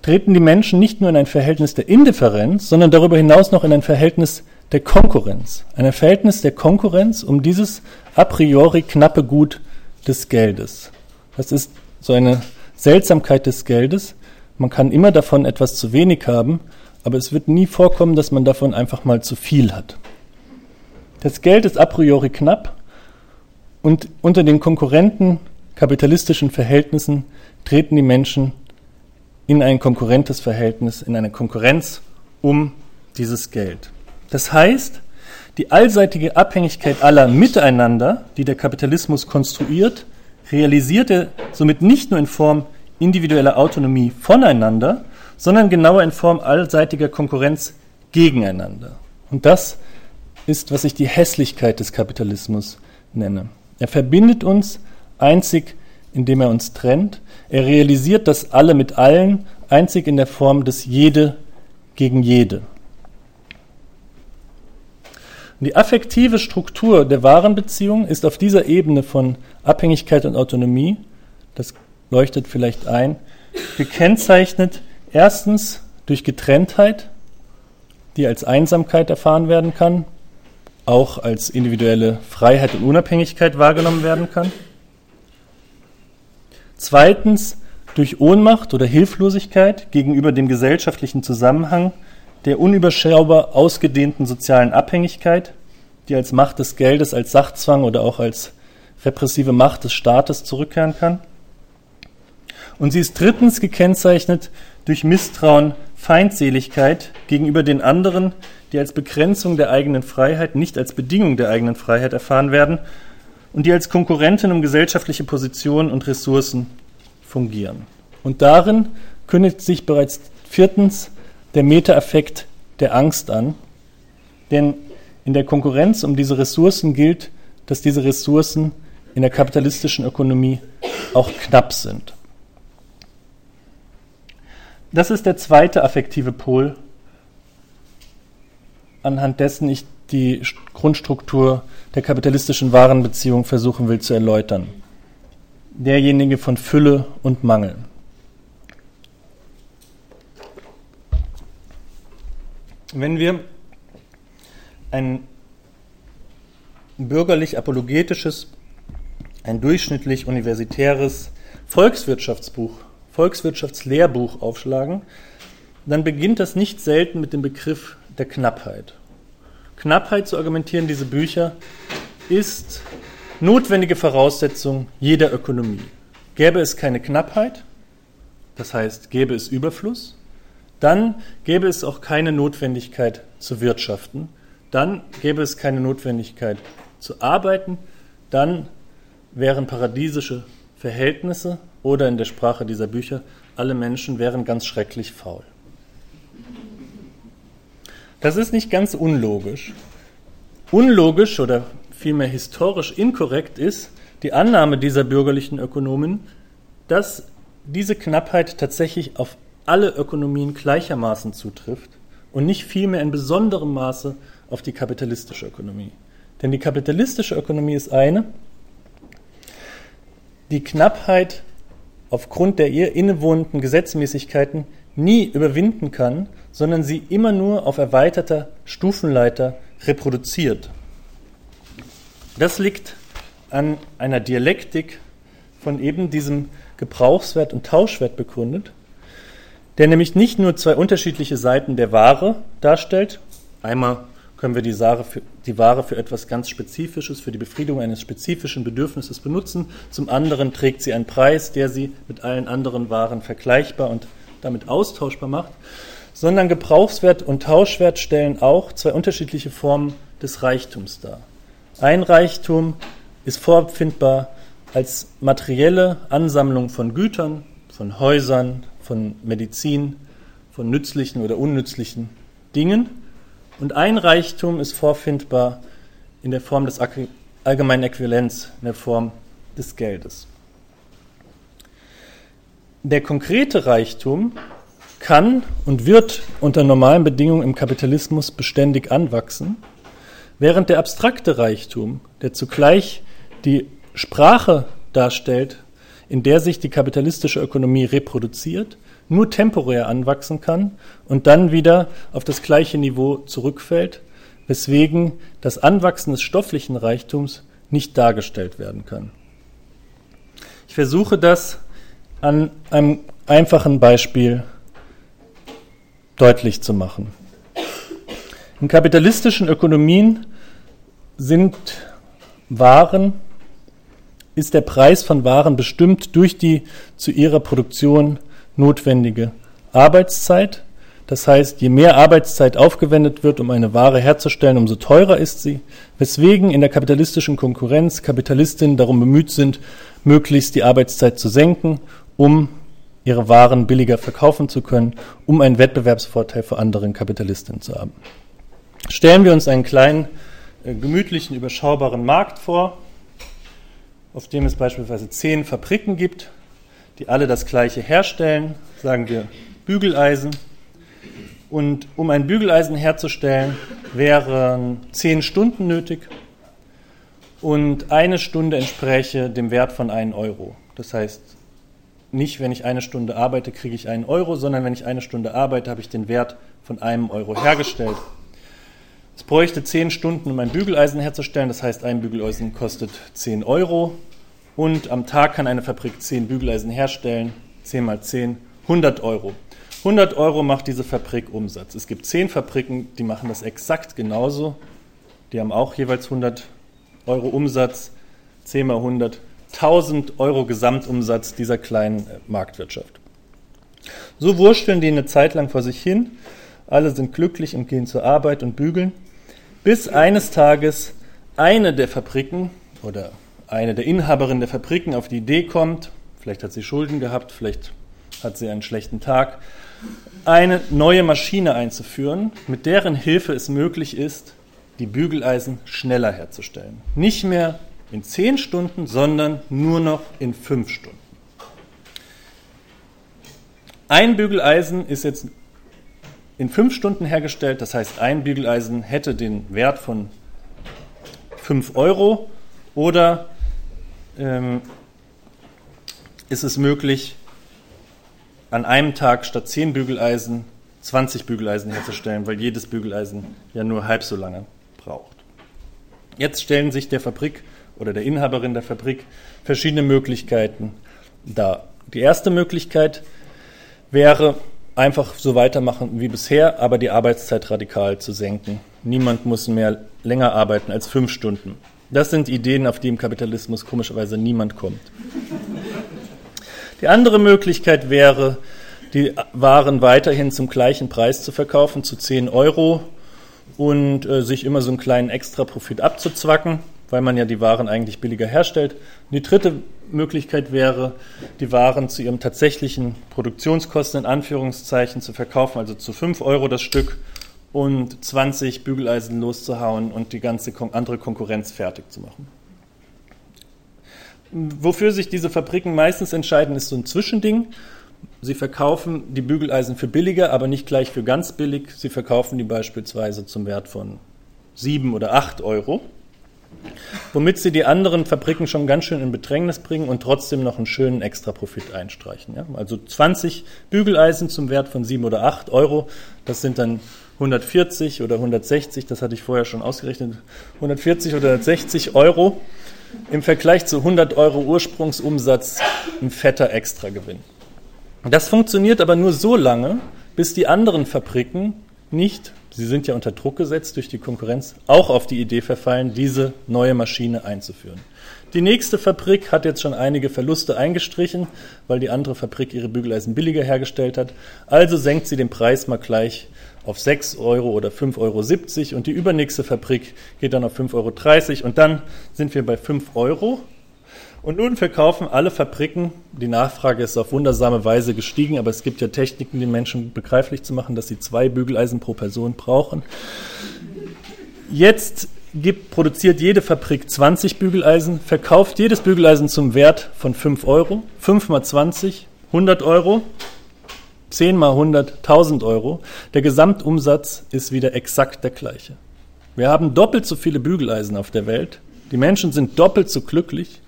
[SPEAKER 2] treten die Menschen nicht nur in ein Verhältnis der Indifferenz, sondern darüber hinaus noch in ein Verhältnis der Konkurrenz. Ein Verhältnis der Konkurrenz um dieses a priori knappe Gut des Geldes. Das ist so eine Seltsamkeit des Geldes. Man kann immer davon etwas zu wenig haben, aber es wird nie vorkommen, dass man davon einfach mal zu viel hat. Das Geld ist a priori knapp und unter den konkurrenten kapitalistischen Verhältnissen treten die Menschen in ein konkurrentes Verhältnis, in eine Konkurrenz um dieses Geld. Das heißt, die allseitige Abhängigkeit aller miteinander, die der Kapitalismus konstruiert, realisiert er somit nicht nur in Form individueller Autonomie voneinander, sondern genauer in Form allseitiger Konkurrenz gegeneinander. Und das ist, was ich die Hässlichkeit des Kapitalismus nenne. Er verbindet uns einzig, indem er uns trennt. Er realisiert das Alle mit allen, einzig in der Form des Jede gegen Jede. Die affektive Struktur der Warenbeziehung ist auf dieser Ebene von Abhängigkeit und Autonomie, das leuchtet vielleicht ein, gekennzeichnet erstens durch Getrenntheit, die als Einsamkeit erfahren werden kann, auch als individuelle Freiheit und Unabhängigkeit wahrgenommen werden kann. Zweitens durch Ohnmacht oder Hilflosigkeit gegenüber dem gesellschaftlichen Zusammenhang der unüberschaubar ausgedehnten sozialen Abhängigkeit, die als Macht des Geldes, als Sachzwang oder auch als repressive Macht des Staates zurückkehren kann. Und sie ist drittens gekennzeichnet durch Misstrauen, Feindseligkeit gegenüber den anderen, die als Begrenzung der eigenen Freiheit, nicht als Bedingung der eigenen Freiheit erfahren werden und die als Konkurrentin um gesellschaftliche Positionen und Ressourcen fungieren. Und darin kündigt sich bereits viertens der Meta-Effekt der Angst an. Denn in der Konkurrenz um diese Ressourcen gilt, dass diese Ressourcen in der kapitalistischen Ökonomie auch knapp sind. Das ist der zweite affektive Pol, anhand dessen ich die Grundstruktur der kapitalistischen Warenbeziehung versuchen will zu erläutern. Derjenige von Fülle und Mangel. Wenn wir ein bürgerlich-apologetisches, ein durchschnittlich universitäres Volkswirtschaftsbuch, Volkswirtschaftslehrbuch aufschlagen, dann beginnt das nicht selten mit dem Begriff der Knappheit. Knappheit, so argumentieren diese Bücher, ist notwendige Voraussetzung jeder Ökonomie. Gäbe es keine Knappheit, das heißt, gäbe es Überfluss, dann gäbe es auch keine Notwendigkeit zu wirtschaften, dann gäbe es keine Notwendigkeit zu arbeiten, dann wären paradiesische Verhältnisse oder in der Sprache dieser Bücher, alle Menschen wären ganz schrecklich faul. Das ist nicht ganz unlogisch. Unlogisch oder vielmehr historisch inkorrekt ist die Annahme dieser bürgerlichen Ökonomen, dass diese Knappheit tatsächlich auf alle Ökonomien gleichermaßen zutrifft und nicht vielmehr in besonderem Maße auf die kapitalistische Ökonomie. Denn die kapitalistische Ökonomie ist eine, die Knappheit aufgrund der ihr innewohnenden Gesetzmäßigkeiten nie überwinden kann, sondern sie immer nur auf erweiterter Stufenleiter reproduziert. Das liegt an einer Dialektik von eben diesem Gebrauchswert und Tauschwert begründet, der nämlich nicht nur zwei unterschiedliche Seiten der Ware darstellt. Einmal können wir die Ware, für, die Ware für etwas ganz Spezifisches, für die Befriedigung eines spezifischen Bedürfnisses benutzen. Zum anderen trägt sie einen Preis, der sie mit allen anderen Waren vergleichbar und damit austauschbar macht. Sondern Gebrauchswert und Tauschwert stellen auch zwei unterschiedliche Formen des Reichtums dar. Ein Reichtum ist vorfindbar als materielle Ansammlung von Gütern, von Häusern, von Medizin, von nützlichen oder unnützlichen Dingen. Und ein Reichtum ist vorfindbar in der Form des allgemeinen Äquivalenz, in der Form des Geldes. Der konkrete Reichtum kann und wird unter normalen Bedingungen im Kapitalismus beständig anwachsen, während der abstrakte Reichtum, der zugleich die Sprache darstellt, in der sich die kapitalistische Ökonomie reproduziert, nur temporär anwachsen kann und dann wieder auf das gleiche Niveau zurückfällt, weswegen das Anwachsen des stofflichen Reichtums nicht dargestellt werden kann. Ich versuche das an einem einfachen Beispiel deutlich zu machen. In kapitalistischen Ökonomien sind Waren, ist der Preis von Waren bestimmt durch die zu ihrer Produktion notwendige Arbeitszeit. Das heißt, je mehr Arbeitszeit aufgewendet wird, um eine Ware herzustellen, umso teurer ist sie, weswegen in der kapitalistischen Konkurrenz Kapitalistinnen darum bemüht sind, möglichst die Arbeitszeit zu senken, um ihre Waren billiger verkaufen zu können, um einen Wettbewerbsvorteil vor anderen Kapitalistinnen zu haben. Stellen wir uns einen kleinen, äh, gemütlichen, überschaubaren Markt vor, auf dem es beispielsweise zehn Fabriken gibt, die alle das gleiche herstellen, sagen wir Bügeleisen. Und um ein Bügeleisen herzustellen, wären zehn Stunden nötig und eine Stunde entspräche dem Wert von 1 Euro. Das heißt, nicht, wenn ich eine Stunde arbeite, kriege ich einen Euro, sondern wenn ich eine Stunde arbeite, habe ich den Wert von einem Euro hergestellt. Es bräuchte zehn Stunden, um ein Bügeleisen herzustellen. Das heißt, ein Bügeleisen kostet 10 Euro. Und am Tag kann eine Fabrik zehn Bügeleisen herstellen. 10 mal 10, 100 Euro. 100 Euro macht diese Fabrik Umsatz. Es gibt zehn Fabriken, die machen das exakt genauso. Die haben auch jeweils 100 Euro Umsatz. 10 mal 100, 1000 Euro Gesamtumsatz dieser kleinen äh, Marktwirtschaft. So wursteln die eine Zeit lang vor sich hin. Alle sind glücklich und gehen zur Arbeit und bügeln, bis eines Tages eine der Fabriken oder eine der Inhaberinnen der Fabriken auf die Idee kommt, vielleicht hat sie Schulden gehabt, vielleicht hat sie einen schlechten Tag, eine neue Maschine einzuführen, mit deren Hilfe es möglich ist, die Bügeleisen schneller herzustellen. Nicht mehr in zehn Stunden, sondern nur noch in fünf Stunden. Ein Bügeleisen ist jetzt in fünf Stunden hergestellt, das heißt, ein Bügeleisen hätte den Wert von fünf Euro oder ähm, ist es möglich, an einem Tag statt zehn Bügeleisen 20 Bügeleisen herzustellen, weil jedes Bügeleisen ja nur halb so lange braucht. Jetzt stellen sich der Fabrik oder der Inhaberin der Fabrik verschiedene Möglichkeiten dar. Die erste Möglichkeit wäre, einfach so weitermachen wie bisher, aber die Arbeitszeit radikal zu senken. Niemand muss mehr länger arbeiten als fünf Stunden. Das sind Ideen, auf die im Kapitalismus komischerweise niemand kommt. Die andere Möglichkeit wäre, die Waren weiterhin zum gleichen Preis zu verkaufen, zu 10 Euro und äh, sich immer so einen kleinen Extraprofit abzuzwacken weil man ja die Waren eigentlich billiger herstellt. Und die dritte Möglichkeit wäre, die Waren zu ihrem tatsächlichen Produktionskosten in Anführungszeichen zu verkaufen, also zu 5 Euro das Stück und 20 Bügeleisen loszuhauen und die ganze andere Konkurrenz fertig zu machen. Wofür sich diese Fabriken meistens entscheiden, ist so ein Zwischending. Sie verkaufen die Bügeleisen für billiger, aber nicht gleich für ganz billig. Sie verkaufen die beispielsweise zum Wert von 7 oder 8 Euro womit sie die anderen Fabriken schon ganz schön in Bedrängnis bringen und trotzdem noch einen schönen Extraprofit einstreichen. Ja? Also 20 Bügeleisen zum Wert von 7 oder 8 Euro, das sind dann 140 oder 160, das hatte ich vorher schon ausgerechnet, 140 oder 160 Euro im Vergleich zu 100 Euro Ursprungsumsatz ein fetter Extragewinn. Das funktioniert aber nur so lange, bis die anderen Fabriken nicht Sie sind ja unter Druck gesetzt durch die Konkurrenz, auch auf die Idee verfallen, diese neue Maschine einzuführen. Die nächste Fabrik hat jetzt schon einige Verluste eingestrichen, weil die andere Fabrik ihre Bügeleisen billiger hergestellt hat. Also senkt sie den Preis mal gleich auf 6 Euro oder 5,70 Euro und die übernächste Fabrik geht dann auf 5,30 Euro und dann sind wir bei 5 Euro. Und nun verkaufen alle Fabriken, die Nachfrage ist auf wundersame Weise gestiegen, aber es gibt ja Techniken, den Menschen begreiflich zu machen, dass sie zwei Bügeleisen pro Person brauchen. Jetzt gibt, produziert jede Fabrik 20 Bügeleisen, verkauft jedes Bügeleisen zum Wert von 5 Euro, 5 mal 20, 100 Euro, 10 mal 100, 1000 Euro. Der Gesamtumsatz ist wieder exakt der gleiche. Wir haben doppelt so viele Bügeleisen auf der Welt Die Menschen sind doppelt so glücklich,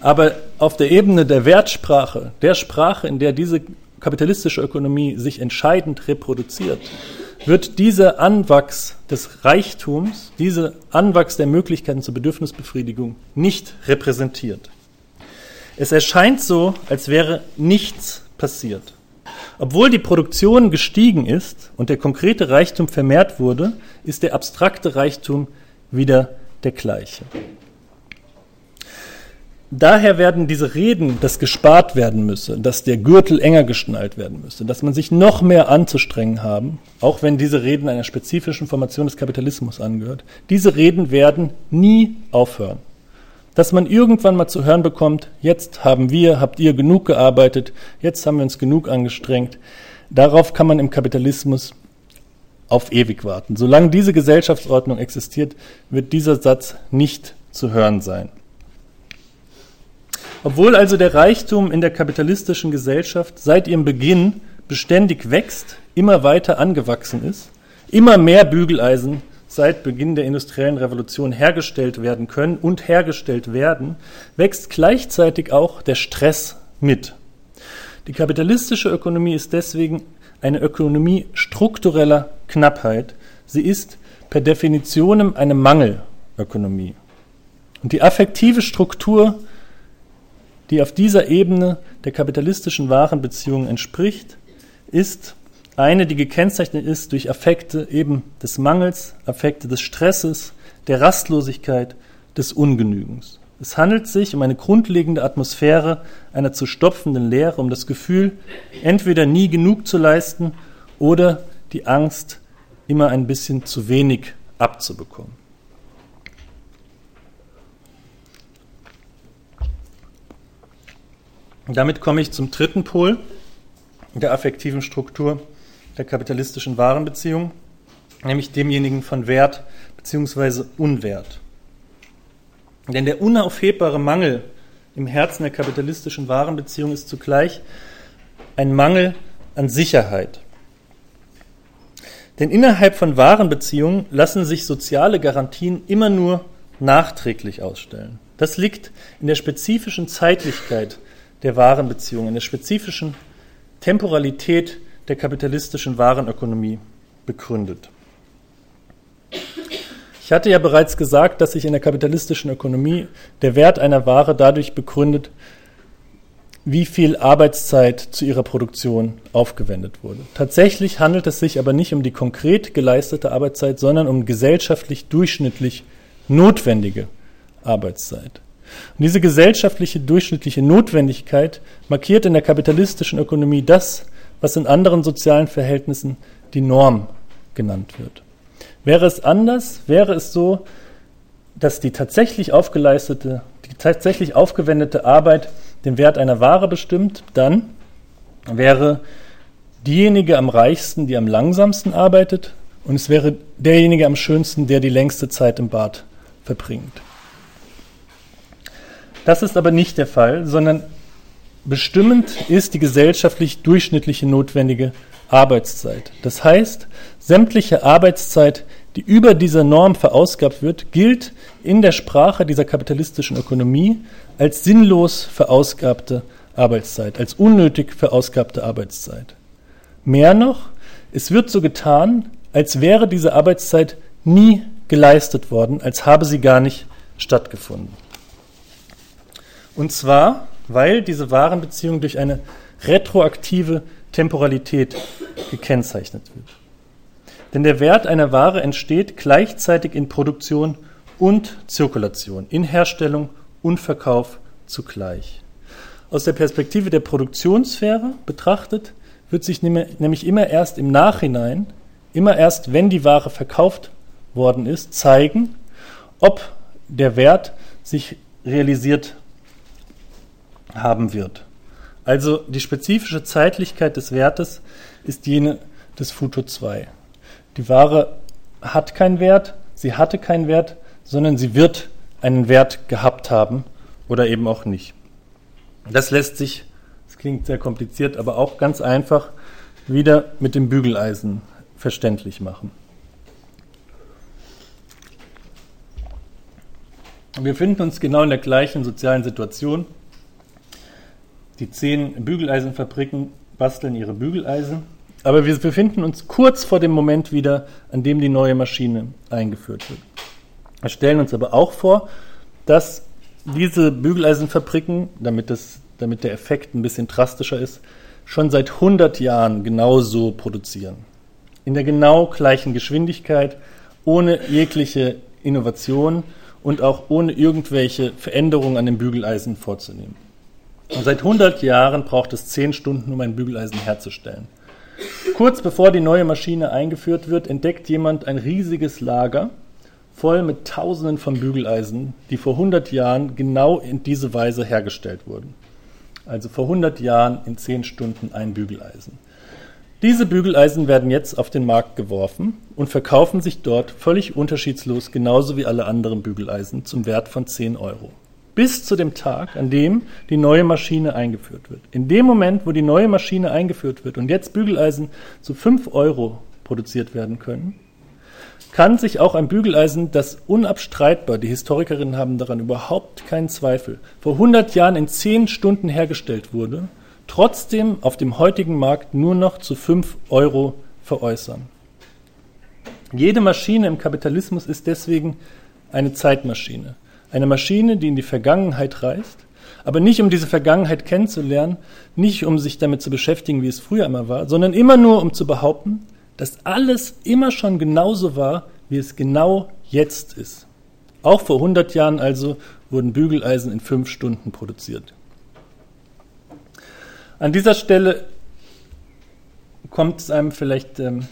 [SPEAKER 2] aber auf der Ebene der Wertsprache, der Sprache, in der diese kapitalistische Ökonomie sich entscheidend reproduziert, wird dieser Anwachs des Reichtums, dieser Anwachs der Möglichkeiten zur Bedürfnisbefriedigung nicht repräsentiert. Es erscheint so, als wäre nichts passiert. Obwohl die Produktion gestiegen ist und der konkrete Reichtum vermehrt wurde, ist der abstrakte Reichtum wieder der gleiche. Daher werden diese Reden, dass gespart werden müsse, dass der Gürtel enger geschnallt werden müsse, dass man sich noch mehr anzustrengen haben, auch wenn diese Reden einer spezifischen Formation des Kapitalismus angehört, diese Reden werden nie aufhören. Dass man irgendwann mal zu hören bekommt, jetzt haben wir, habt ihr genug gearbeitet, jetzt haben wir uns genug angestrengt, darauf kann man im Kapitalismus auf ewig warten. Solange diese Gesellschaftsordnung existiert, wird dieser Satz nicht zu hören sein. Obwohl also der Reichtum in der kapitalistischen Gesellschaft seit ihrem Beginn beständig wächst, immer weiter angewachsen ist, immer mehr Bügeleisen seit Beginn der industriellen Revolution hergestellt werden können und hergestellt werden, wächst gleichzeitig auch der Stress mit. Die kapitalistische Ökonomie ist deswegen eine Ökonomie struktureller Knappheit. Sie ist per Definition eine Mangelökonomie. Und die affektive Struktur die auf dieser Ebene der kapitalistischen Warenbeziehungen entspricht, ist eine, die gekennzeichnet ist durch Affekte eben des Mangels, Affekte des Stresses, der Rastlosigkeit, des Ungenügens. Es handelt sich um eine grundlegende Atmosphäre einer zu stopfenden Leere, um das Gefühl, entweder nie genug zu leisten oder die Angst, immer ein bisschen zu wenig abzubekommen. Damit komme ich zum dritten Pol der affektiven Struktur der kapitalistischen Warenbeziehung, nämlich demjenigen von Wert bzw. Unwert. Denn der unaufhebbare Mangel im Herzen der kapitalistischen Warenbeziehung ist zugleich ein Mangel an Sicherheit. Denn innerhalb von Warenbeziehungen lassen sich soziale Garantien immer nur nachträglich ausstellen. Das liegt in der spezifischen Zeitlichkeit der Warenbeziehungen, in der spezifischen Temporalität der kapitalistischen Warenökonomie begründet. Ich hatte ja bereits gesagt, dass sich in der kapitalistischen Ökonomie der Wert einer Ware dadurch begründet, wie viel Arbeitszeit zu ihrer Produktion aufgewendet wurde. Tatsächlich handelt es sich aber nicht um die konkret geleistete Arbeitszeit, sondern um gesellschaftlich durchschnittlich notwendige Arbeitszeit. Und diese gesellschaftliche durchschnittliche Notwendigkeit markiert in der kapitalistischen Ökonomie das, was in anderen sozialen Verhältnissen die Norm genannt wird. Wäre es anders, wäre es so, dass die tatsächlich aufgeleistete, die tatsächlich aufgewendete Arbeit den Wert einer Ware bestimmt, dann wäre diejenige am reichsten, die am langsamsten arbeitet, und es wäre derjenige am schönsten, der die längste Zeit im Bad verbringt. Das ist aber nicht der Fall, sondern bestimmend ist die gesellschaftlich durchschnittliche notwendige Arbeitszeit. Das heißt, sämtliche Arbeitszeit, die über dieser Norm verausgabt wird, gilt in der Sprache dieser kapitalistischen Ökonomie als sinnlos verausgabte Arbeitszeit, als unnötig verausgabte Arbeitszeit. Mehr noch, es wird so getan, als wäre diese Arbeitszeit nie geleistet worden, als habe sie gar nicht stattgefunden. Und zwar, weil diese Warenbeziehung durch eine retroaktive Temporalität gekennzeichnet wird. Denn der Wert einer Ware entsteht gleichzeitig in Produktion und Zirkulation, in Herstellung und Verkauf zugleich. Aus der Perspektive der Produktionssphäre betrachtet wird sich nämlich immer erst im Nachhinein, immer erst wenn die Ware verkauft worden ist, zeigen, ob der Wert sich realisiert haben wird. Also die spezifische Zeitlichkeit des Wertes ist jene des Futur 2. Die Ware hat keinen Wert, sie hatte keinen Wert, sondern sie wird einen Wert gehabt haben oder eben auch nicht. Das lässt sich, das klingt sehr kompliziert, aber auch ganz einfach wieder mit dem Bügeleisen verständlich machen. Wir befinden uns genau in der gleichen sozialen Situation. Die zehn Bügeleisenfabriken basteln ihre Bügeleisen, aber wir befinden uns kurz vor dem Moment wieder, an dem die neue Maschine eingeführt wird. Wir stellen uns aber auch vor, dass diese Bügeleisenfabriken, damit, das, damit der Effekt ein bisschen drastischer ist, schon seit 100 Jahren genauso produzieren. In der genau gleichen Geschwindigkeit, ohne jegliche Innovation und auch ohne irgendwelche Veränderungen an dem Bügeleisen vorzunehmen. Und seit 100 Jahren braucht es 10 Stunden, um ein Bügeleisen herzustellen. Kurz bevor die neue Maschine eingeführt wird, entdeckt jemand ein riesiges Lager voll mit Tausenden von Bügeleisen, die vor 100 Jahren genau in diese Weise hergestellt wurden. Also vor 100 Jahren in 10 Stunden ein Bügeleisen. Diese Bügeleisen werden jetzt auf den Markt geworfen und verkaufen sich dort völlig unterschiedslos, genauso wie alle anderen Bügeleisen, zum Wert von 10 Euro. Bis zu dem Tag, an dem die neue Maschine eingeführt wird. In dem Moment, wo die neue Maschine eingeführt wird und jetzt Bügeleisen zu 5 Euro produziert werden können, kann sich auch ein Bügeleisen, das unabstreitbar, die Historikerinnen haben daran überhaupt keinen Zweifel, vor 100 Jahren in 10 Stunden hergestellt wurde, trotzdem auf dem heutigen Markt nur noch zu 5 Euro veräußern. Jede Maschine im Kapitalismus ist deswegen eine Zeitmaschine. Eine Maschine, die in die Vergangenheit reist, aber nicht um diese Vergangenheit kennenzulernen, nicht um sich damit zu beschäftigen, wie es früher immer war, sondern immer nur um zu behaupten, dass alles immer schon genauso war, wie es genau jetzt ist. Auch vor 100 Jahren also wurden Bügeleisen in fünf Stunden produziert. An dieser Stelle kommt es einem vielleicht ähm,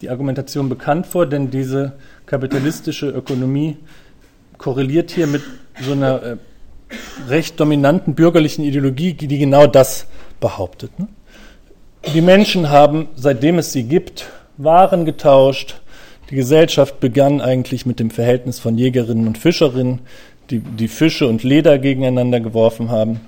[SPEAKER 2] die Argumentation bekannt vor, denn diese kapitalistische Ökonomie korreliert hier mit so einer äh, recht dominanten bürgerlichen Ideologie, die genau das behauptet. Ne? Die Menschen haben, seitdem es sie gibt, Waren getauscht. Die Gesellschaft begann eigentlich mit dem Verhältnis von Jägerinnen und Fischerinnen, die, die Fische und Leder gegeneinander geworfen haben.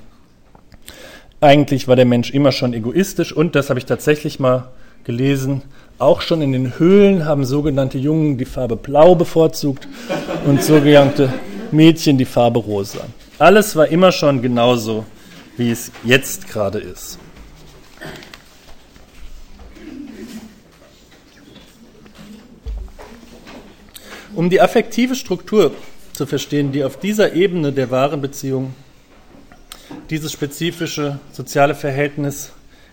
[SPEAKER 2] Eigentlich war der Mensch immer schon egoistisch und, das habe ich tatsächlich mal gelesen, auch schon in den Höhlen haben sogenannte Jungen die Farbe Blau bevorzugt und sogenannte Mädchen die Farbe Rosa. Alles war immer schon genauso, wie es jetzt gerade ist. Um die affektive Struktur zu verstehen, die auf dieser Ebene der Warenbeziehung dieses spezifische soziale Verhältnis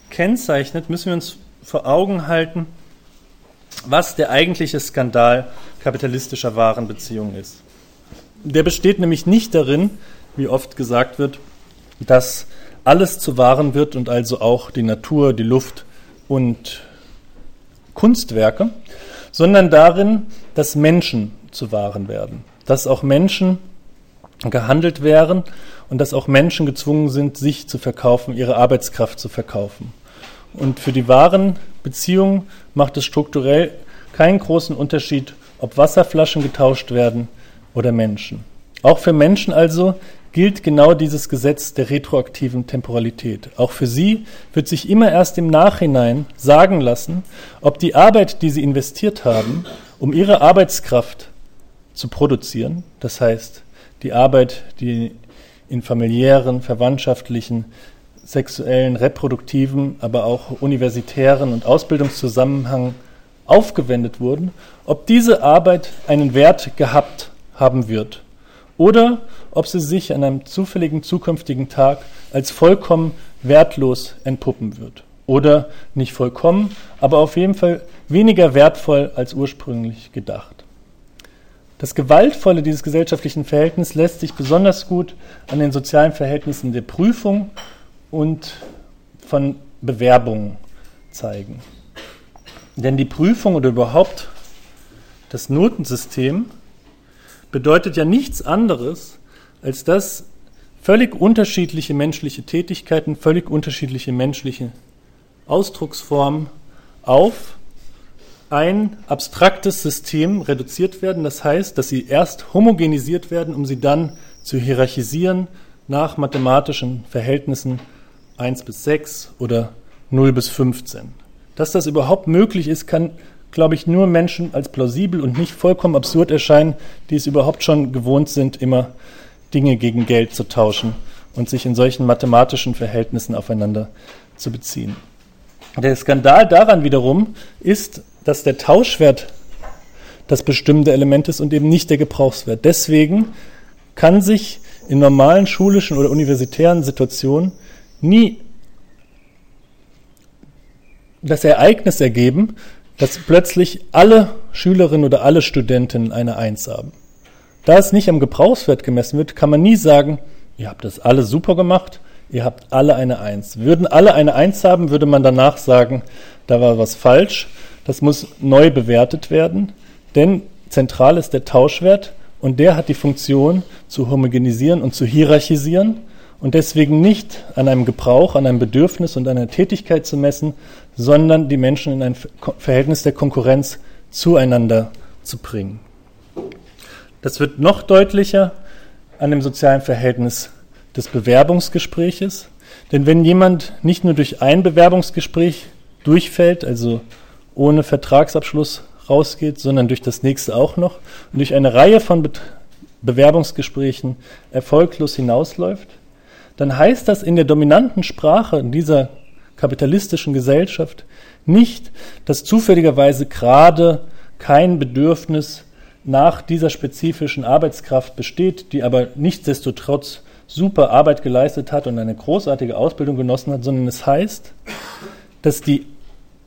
[SPEAKER 2] kennzeichnet, müssen wir uns vor Augen halten, was der eigentliche Skandal kapitalistischer Warenbeziehungen ist. Der besteht nämlich nicht darin, wie oft gesagt wird, dass alles zu Waren wird und also auch die Natur, die Luft und Kunstwerke, sondern darin, dass Menschen zu Waren werden, dass auch Menschen gehandelt werden und dass auch Menschen gezwungen sind, sich zu verkaufen, ihre Arbeitskraft zu verkaufen. Und für die wahren Beziehungen macht es strukturell keinen großen Unterschied, ob Wasserflaschen getauscht werden oder Menschen. Auch für Menschen also gilt genau dieses Gesetz der retroaktiven Temporalität. Auch für sie wird sich immer erst im Nachhinein sagen lassen, ob die Arbeit, die sie investiert haben, um ihre Arbeitskraft zu produzieren, das heißt die Arbeit, die in familiären, verwandtschaftlichen, sexuellen, reproduktiven, aber auch universitären und Ausbildungszusammenhang aufgewendet wurden, ob diese Arbeit einen Wert gehabt haben wird oder ob sie sich an einem zufälligen zukünftigen Tag als vollkommen wertlos entpuppen wird. Oder nicht vollkommen, aber auf jeden Fall weniger wertvoll als ursprünglich gedacht. Das Gewaltvolle dieses gesellschaftlichen Verhältnisses lässt sich besonders gut an den sozialen Verhältnissen der Prüfung und von Bewerbungen zeigen. Denn die Prüfung oder überhaupt das Notensystem bedeutet ja nichts anderes, als dass völlig unterschiedliche menschliche Tätigkeiten, völlig unterschiedliche menschliche Ausdrucksformen auf ein abstraktes System reduziert werden. Das heißt, dass sie erst homogenisiert werden, um sie dann zu hierarchisieren nach mathematischen Verhältnissen 1 bis 6 oder 0 bis 15. Dass das überhaupt möglich ist, kann glaube ich, nur Menschen als plausibel und nicht vollkommen absurd erscheinen, die es überhaupt schon gewohnt sind, immer Dinge gegen Geld zu tauschen und sich in solchen mathematischen Verhältnissen aufeinander zu beziehen. Der Skandal daran wiederum ist, dass der Tauschwert das bestimmende Element ist und eben nicht der Gebrauchswert. Deswegen kann sich in normalen schulischen oder universitären Situationen nie das Ereignis ergeben, dass plötzlich alle Schülerinnen oder alle Studentinnen eine Eins haben. Da es nicht am Gebrauchswert gemessen wird, kann man nie sagen, ihr habt das alle super gemacht, ihr habt alle eine Eins. Würden alle eine Eins haben, würde man danach sagen, da war was falsch. Das muss neu bewertet werden, denn zentral ist der Tauschwert und der hat die Funktion zu homogenisieren und zu hierarchisieren und deswegen nicht an einem Gebrauch, an einem Bedürfnis und einer Tätigkeit zu messen, sondern die Menschen in ein Verhältnis der Konkurrenz zueinander zu bringen. Das wird noch deutlicher an dem sozialen Verhältnis des Bewerbungsgespräches. Denn wenn jemand nicht nur durch ein Bewerbungsgespräch durchfällt, also ohne Vertragsabschluss rausgeht, sondern durch das nächste auch noch und durch eine Reihe von Be Bewerbungsgesprächen erfolglos hinausläuft, dann heißt das in der dominanten Sprache dieser kapitalistischen Gesellschaft nicht, dass zufälligerweise gerade kein Bedürfnis nach dieser spezifischen Arbeitskraft besteht, die aber nichtsdestotrotz super Arbeit geleistet hat und eine großartige Ausbildung genossen hat, sondern es heißt, dass die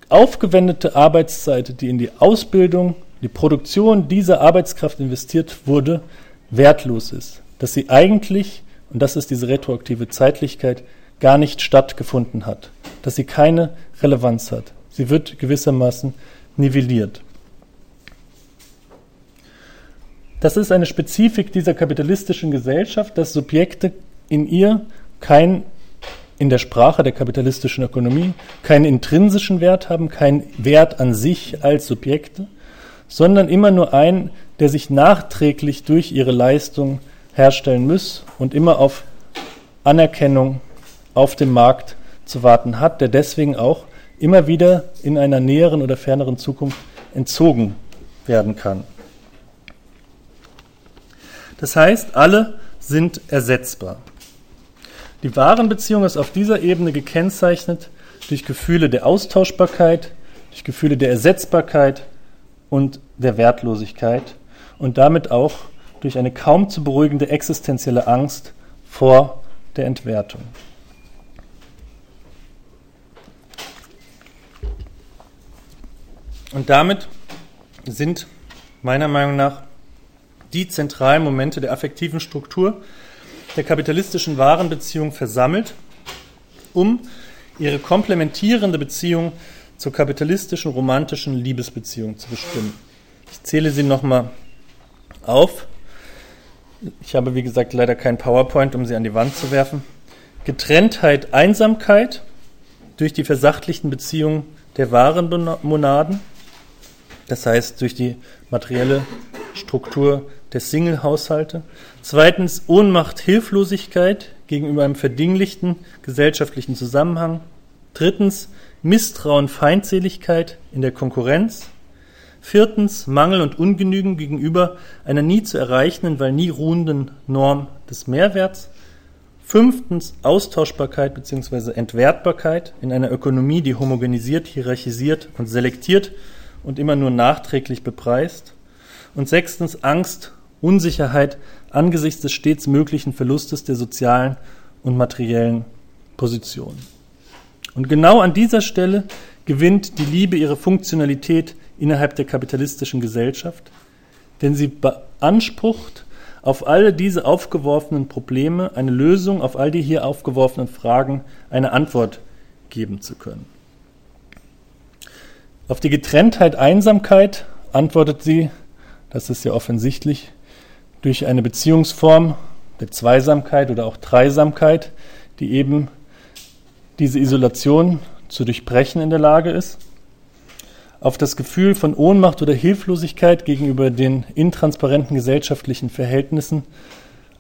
[SPEAKER 2] aufgewendete Arbeitszeit, die in die Ausbildung, die Produktion dieser Arbeitskraft investiert wurde, wertlos ist. Dass sie eigentlich, und das ist diese retroaktive Zeitlichkeit, gar nicht stattgefunden hat. Dass sie keine Relevanz hat. Sie wird gewissermaßen nivelliert. Das ist eine Spezifik dieser kapitalistischen Gesellschaft, dass Subjekte in ihr kein in der Sprache der kapitalistischen Ökonomie keinen intrinsischen Wert haben, keinen Wert an sich als Subjekte, sondern immer nur einen, der sich nachträglich durch ihre Leistung herstellen muss und immer auf Anerkennung auf dem Markt zu warten hat, der deswegen auch immer wieder in einer näheren oder ferneren Zukunft entzogen werden kann. Das heißt, alle sind ersetzbar. Die Warenbeziehung ist auf dieser Ebene gekennzeichnet durch Gefühle der Austauschbarkeit, durch Gefühle der Ersetzbarkeit und der Wertlosigkeit und damit auch durch eine kaum zu beruhigende existenzielle Angst vor der Entwertung. Und damit sind meiner Meinung nach die zentralen Momente der affektiven Struktur der kapitalistischen Warenbeziehung versammelt, um ihre komplementierende Beziehung zur kapitalistischen romantischen Liebesbeziehung zu bestimmen. Ich zähle sie nochmal auf. Ich habe, wie gesagt, leider kein PowerPoint, um sie an die Wand zu werfen. Getrenntheit, Einsamkeit durch die versachlichten Beziehungen der Warenmonaden, das heißt durch die materielle Struktur der Single-Haushalte. Zweitens Ohnmacht, Hilflosigkeit gegenüber einem verdinglichten gesellschaftlichen Zusammenhang. Drittens Misstrauen, Feindseligkeit in der Konkurrenz. Viertens Mangel und Ungenügen gegenüber einer nie zu erreichenden, weil nie ruhenden Norm des Mehrwerts. Fünftens Austauschbarkeit bzw. Entwertbarkeit in einer Ökonomie, die homogenisiert, hierarchisiert und selektiert und immer nur nachträglich bepreist. Und sechstens Angst, Unsicherheit angesichts des stets möglichen Verlustes der sozialen und materiellen Position. Und genau an dieser Stelle gewinnt die Liebe ihre Funktionalität innerhalb der kapitalistischen Gesellschaft, denn sie beansprucht, auf alle diese aufgeworfenen Probleme eine Lösung, auf all die hier aufgeworfenen Fragen eine Antwort geben zu können. Auf die Getrenntheit, Einsamkeit antwortet sie das ist ja offensichtlich, durch eine Beziehungsform der Zweisamkeit oder auch Dreisamkeit, die eben diese Isolation zu durchbrechen in der Lage ist, auf das Gefühl von Ohnmacht oder Hilflosigkeit gegenüber den intransparenten gesellschaftlichen Verhältnissen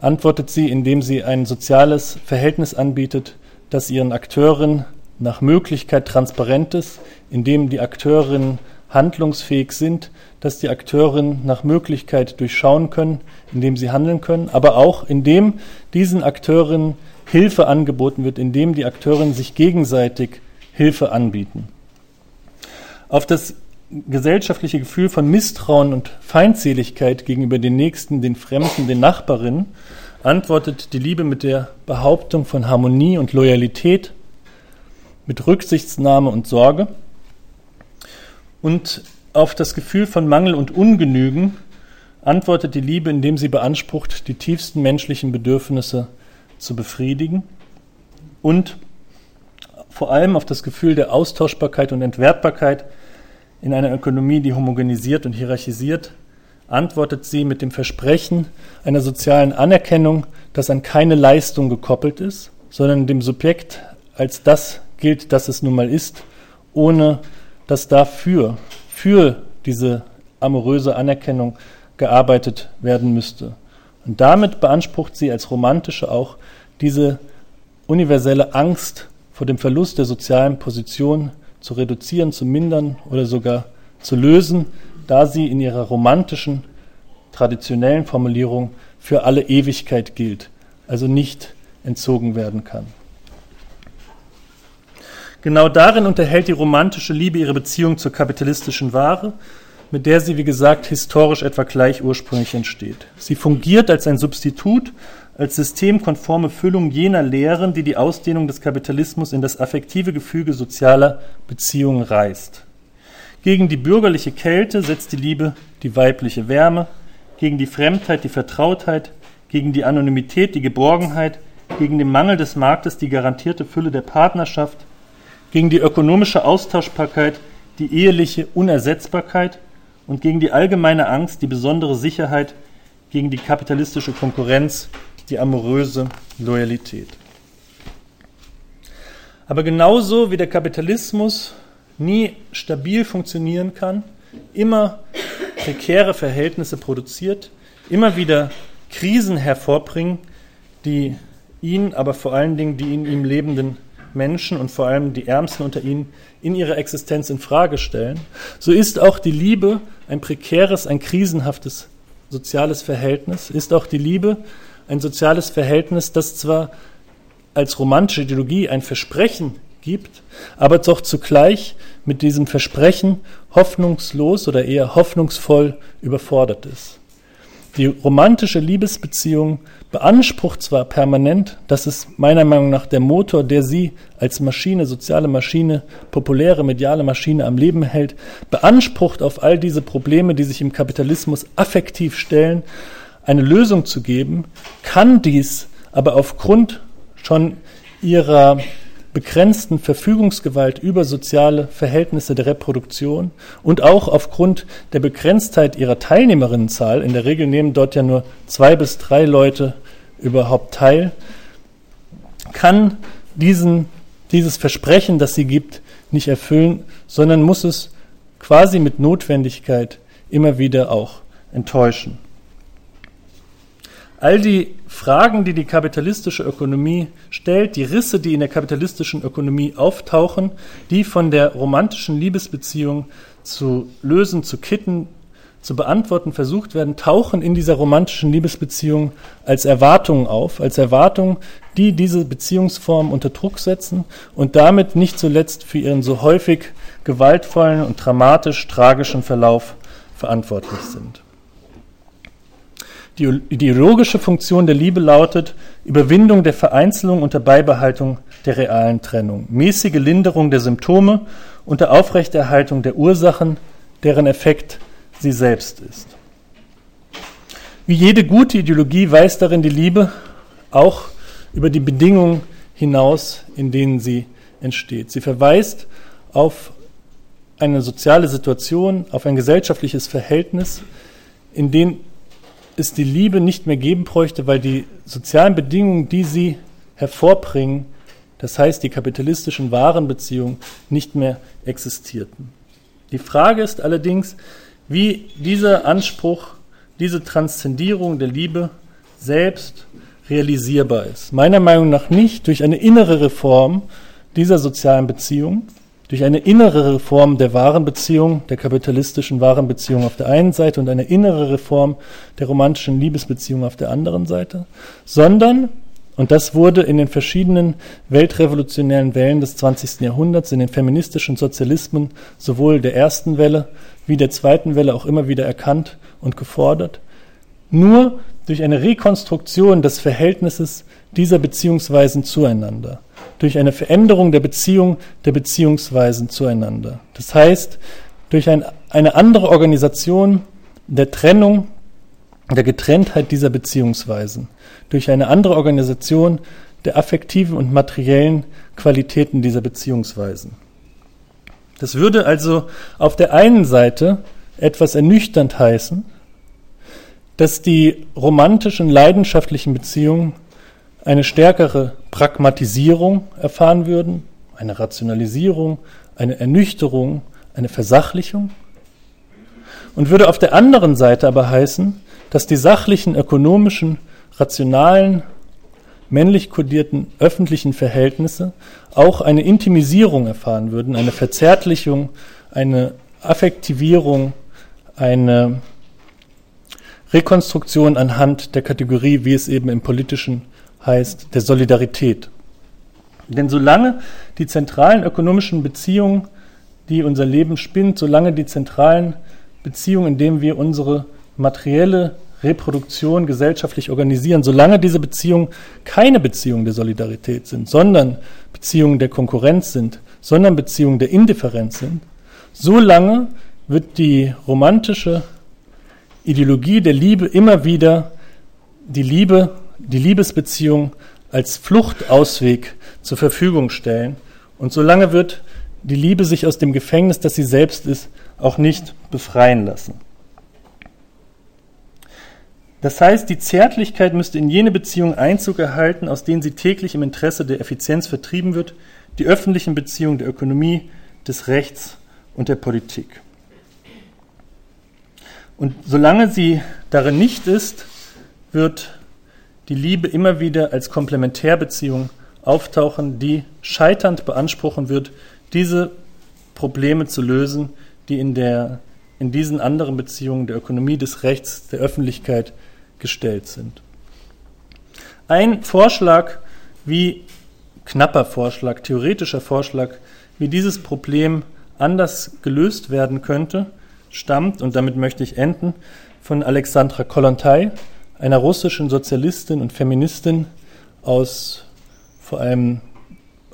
[SPEAKER 2] antwortet sie, indem sie ein soziales Verhältnis anbietet, das ihren Akteurinnen nach Möglichkeit transparent ist, indem die Akteurinnen handlungsfähig sind, dass die Akteurinnen nach Möglichkeit durchschauen können, indem sie handeln können, aber auch indem diesen Akteurinnen Hilfe angeboten wird, indem die Akteurinnen sich gegenseitig Hilfe anbieten. Auf das gesellschaftliche Gefühl von Misstrauen und Feindseligkeit gegenüber den Nächsten, den Fremden, den Nachbarinnen antwortet die Liebe mit der Behauptung von Harmonie und Loyalität, mit Rücksichtsnahme und Sorge. Und auf das Gefühl von Mangel und Ungenügen antwortet die Liebe, indem sie beansprucht, die tiefsten menschlichen Bedürfnisse zu befriedigen und vor allem auf das Gefühl der Austauschbarkeit und Entwertbarkeit in einer Ökonomie, die homogenisiert und hierarchisiert, antwortet sie mit dem Versprechen einer sozialen Anerkennung, das an keine Leistung gekoppelt ist, sondern dem Subjekt als das gilt, das es nun mal ist, ohne dass dafür, für diese amoröse Anerkennung gearbeitet werden müsste. Und damit beansprucht sie als Romantische auch diese universelle Angst vor dem Verlust der sozialen Position zu reduzieren, zu mindern oder sogar zu lösen, da sie in ihrer romantischen, traditionellen Formulierung für alle Ewigkeit gilt, also nicht entzogen werden kann. Genau darin unterhält die romantische Liebe ihre Beziehung zur kapitalistischen Ware, mit der sie, wie gesagt, historisch etwa gleich ursprünglich entsteht. Sie fungiert als ein Substitut, als systemkonforme Füllung jener Lehren, die die Ausdehnung des Kapitalismus in das affektive Gefüge sozialer Beziehungen reißt. Gegen die bürgerliche Kälte setzt die Liebe die weibliche Wärme, gegen die Fremdheit die Vertrautheit, gegen die Anonymität die Geborgenheit, gegen den Mangel des Marktes die garantierte Fülle der Partnerschaft, gegen die ökonomische Austauschbarkeit die eheliche Unersetzbarkeit und gegen die allgemeine Angst die besondere Sicherheit, gegen die kapitalistische Konkurrenz die amoröse Loyalität. Aber genauso wie der Kapitalismus nie stabil funktionieren kann, immer prekäre Verhältnisse produziert, immer wieder Krisen hervorbringen, die ihn, aber vor allen Dingen die in ihm lebenden Menschen und vor allem die Ärmsten unter ihnen in ihrer Existenz in Frage stellen, so ist auch die Liebe ein prekäres, ein krisenhaftes soziales Verhältnis, ist auch die Liebe ein soziales Verhältnis, das zwar als romantische Ideologie ein Versprechen gibt, aber doch zugleich mit diesem Versprechen hoffnungslos oder eher hoffnungsvoll überfordert ist. Die romantische Liebesbeziehung beansprucht zwar permanent, das ist meiner Meinung nach der Motor, der sie als Maschine, soziale Maschine, populäre mediale Maschine am Leben hält, beansprucht auf all diese Probleme, die sich im Kapitalismus affektiv stellen, eine Lösung zu geben, kann dies aber aufgrund schon ihrer begrenzten Verfügungsgewalt über soziale Verhältnisse der Reproduktion und auch aufgrund der Begrenztheit ihrer Teilnehmerinnenzahl, in der Regel nehmen dort ja nur zwei bis drei Leute überhaupt teil, kann diesen, dieses Versprechen, das sie gibt, nicht erfüllen, sondern muss es quasi mit Notwendigkeit immer wieder auch enttäuschen. All die Fragen, die die kapitalistische Ökonomie stellt, die Risse, die in der kapitalistischen Ökonomie auftauchen, die von der romantischen Liebesbeziehung zu lösen, zu kitten, zu beantworten versucht werden, tauchen in dieser romantischen Liebesbeziehung als Erwartungen auf, als Erwartungen, die diese Beziehungsform unter Druck setzen und damit nicht zuletzt für ihren so häufig gewaltvollen und dramatisch tragischen Verlauf verantwortlich sind. Die ideologische Funktion der Liebe lautet Überwindung der Vereinzelung unter Beibehaltung der realen Trennung, mäßige Linderung der Symptome unter Aufrechterhaltung der Ursachen, deren Effekt sie selbst ist. Wie jede gute Ideologie weiß darin die Liebe auch über die Bedingungen hinaus, in denen sie entsteht. Sie verweist auf eine soziale Situation, auf ein gesellschaftliches Verhältnis, in dem es die Liebe nicht mehr geben bräuchte, weil die sozialen Bedingungen, die sie hervorbringen, das heißt die kapitalistischen Warenbeziehungen, nicht mehr existierten. Die Frage ist allerdings, wie dieser Anspruch, diese Transzendierung der Liebe selbst realisierbar ist. Meiner Meinung nach nicht durch eine innere Reform dieser sozialen Beziehungen, durch eine innere Reform der Warenbeziehung, der kapitalistischen Warenbeziehung auf der einen Seite und eine innere Reform der romantischen Liebesbeziehung auf der anderen Seite, sondern, und das wurde in den verschiedenen weltrevolutionären Wellen des 20. Jahrhunderts, in den feministischen Sozialismen sowohl der ersten Welle wie der zweiten Welle auch immer wieder erkannt und gefordert, nur durch eine Rekonstruktion des Verhältnisses dieser Beziehungsweisen zueinander durch eine Veränderung der Beziehung der Beziehungsweisen zueinander. Das heißt, durch ein, eine andere Organisation der Trennung, der Getrenntheit dieser Beziehungsweisen, durch eine andere Organisation der affektiven und materiellen Qualitäten dieser Beziehungsweisen. Das würde also auf der einen Seite etwas ernüchternd heißen, dass die romantischen, leidenschaftlichen Beziehungen eine stärkere Pragmatisierung erfahren würden, eine Rationalisierung, eine Ernüchterung, eine Versachlichung. Und würde auf der anderen Seite aber heißen, dass die sachlichen, ökonomischen, rationalen, männlich kodierten öffentlichen Verhältnisse auch eine Intimisierung erfahren würden, eine Verzärtlichung, eine Affektivierung, eine Rekonstruktion anhand der Kategorie, wie es eben im politischen heißt der Solidarität. Denn solange die zentralen ökonomischen Beziehungen, die unser Leben spinnt, solange die zentralen Beziehungen, in denen wir unsere materielle Reproduktion gesellschaftlich organisieren, solange diese Beziehungen keine Beziehungen der Solidarität sind, sondern Beziehungen der Konkurrenz sind, sondern Beziehungen der Indifferenz sind, solange wird die romantische Ideologie der Liebe immer wieder die Liebe die Liebesbeziehung als Fluchtausweg zur Verfügung stellen. Und solange wird die Liebe sich aus dem Gefängnis, das sie selbst ist, auch nicht befreien lassen. Das heißt, die Zärtlichkeit müsste in jene Beziehungen Einzug erhalten, aus denen sie täglich im Interesse der Effizienz vertrieben wird, die öffentlichen Beziehungen der Ökonomie, des Rechts und der Politik. Und solange sie darin nicht ist, wird die Liebe immer wieder als Komplementärbeziehung auftauchen, die scheiternd beanspruchen wird, diese Probleme zu lösen, die in, der, in diesen anderen Beziehungen der Ökonomie, des Rechts, der Öffentlichkeit gestellt sind. Ein Vorschlag, wie knapper Vorschlag, theoretischer Vorschlag, wie dieses Problem anders gelöst werden könnte, stammt, und damit möchte ich enden, von Alexandra Kollontai, einer russischen Sozialistin und Feministin aus vor allem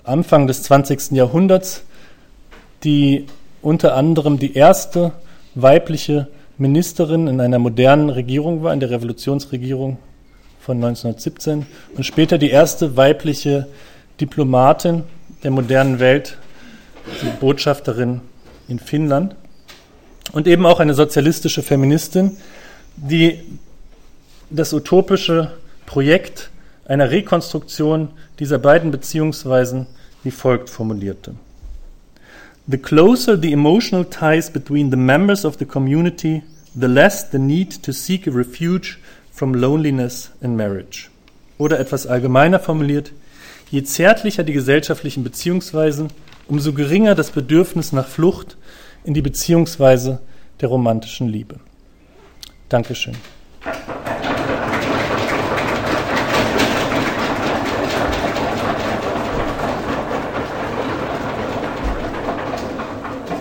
[SPEAKER 2] Anfang des 20. Jahrhunderts, die unter anderem die erste weibliche Ministerin in einer modernen Regierung war, in der Revolutionsregierung von 1917 und später die erste weibliche Diplomatin der modernen Welt, die Botschafterin in Finnland und eben auch eine sozialistische Feministin, die das utopische Projekt einer Rekonstruktion dieser beiden Beziehungsweisen wie folgt formulierte. The closer the emotional ties between the members of the community, the less the need to seek a refuge from loneliness in marriage. Oder etwas allgemeiner formuliert, je zärtlicher die gesellschaftlichen Beziehungsweisen, umso geringer das Bedürfnis nach Flucht in die Beziehungsweise der romantischen Liebe. Dankeschön.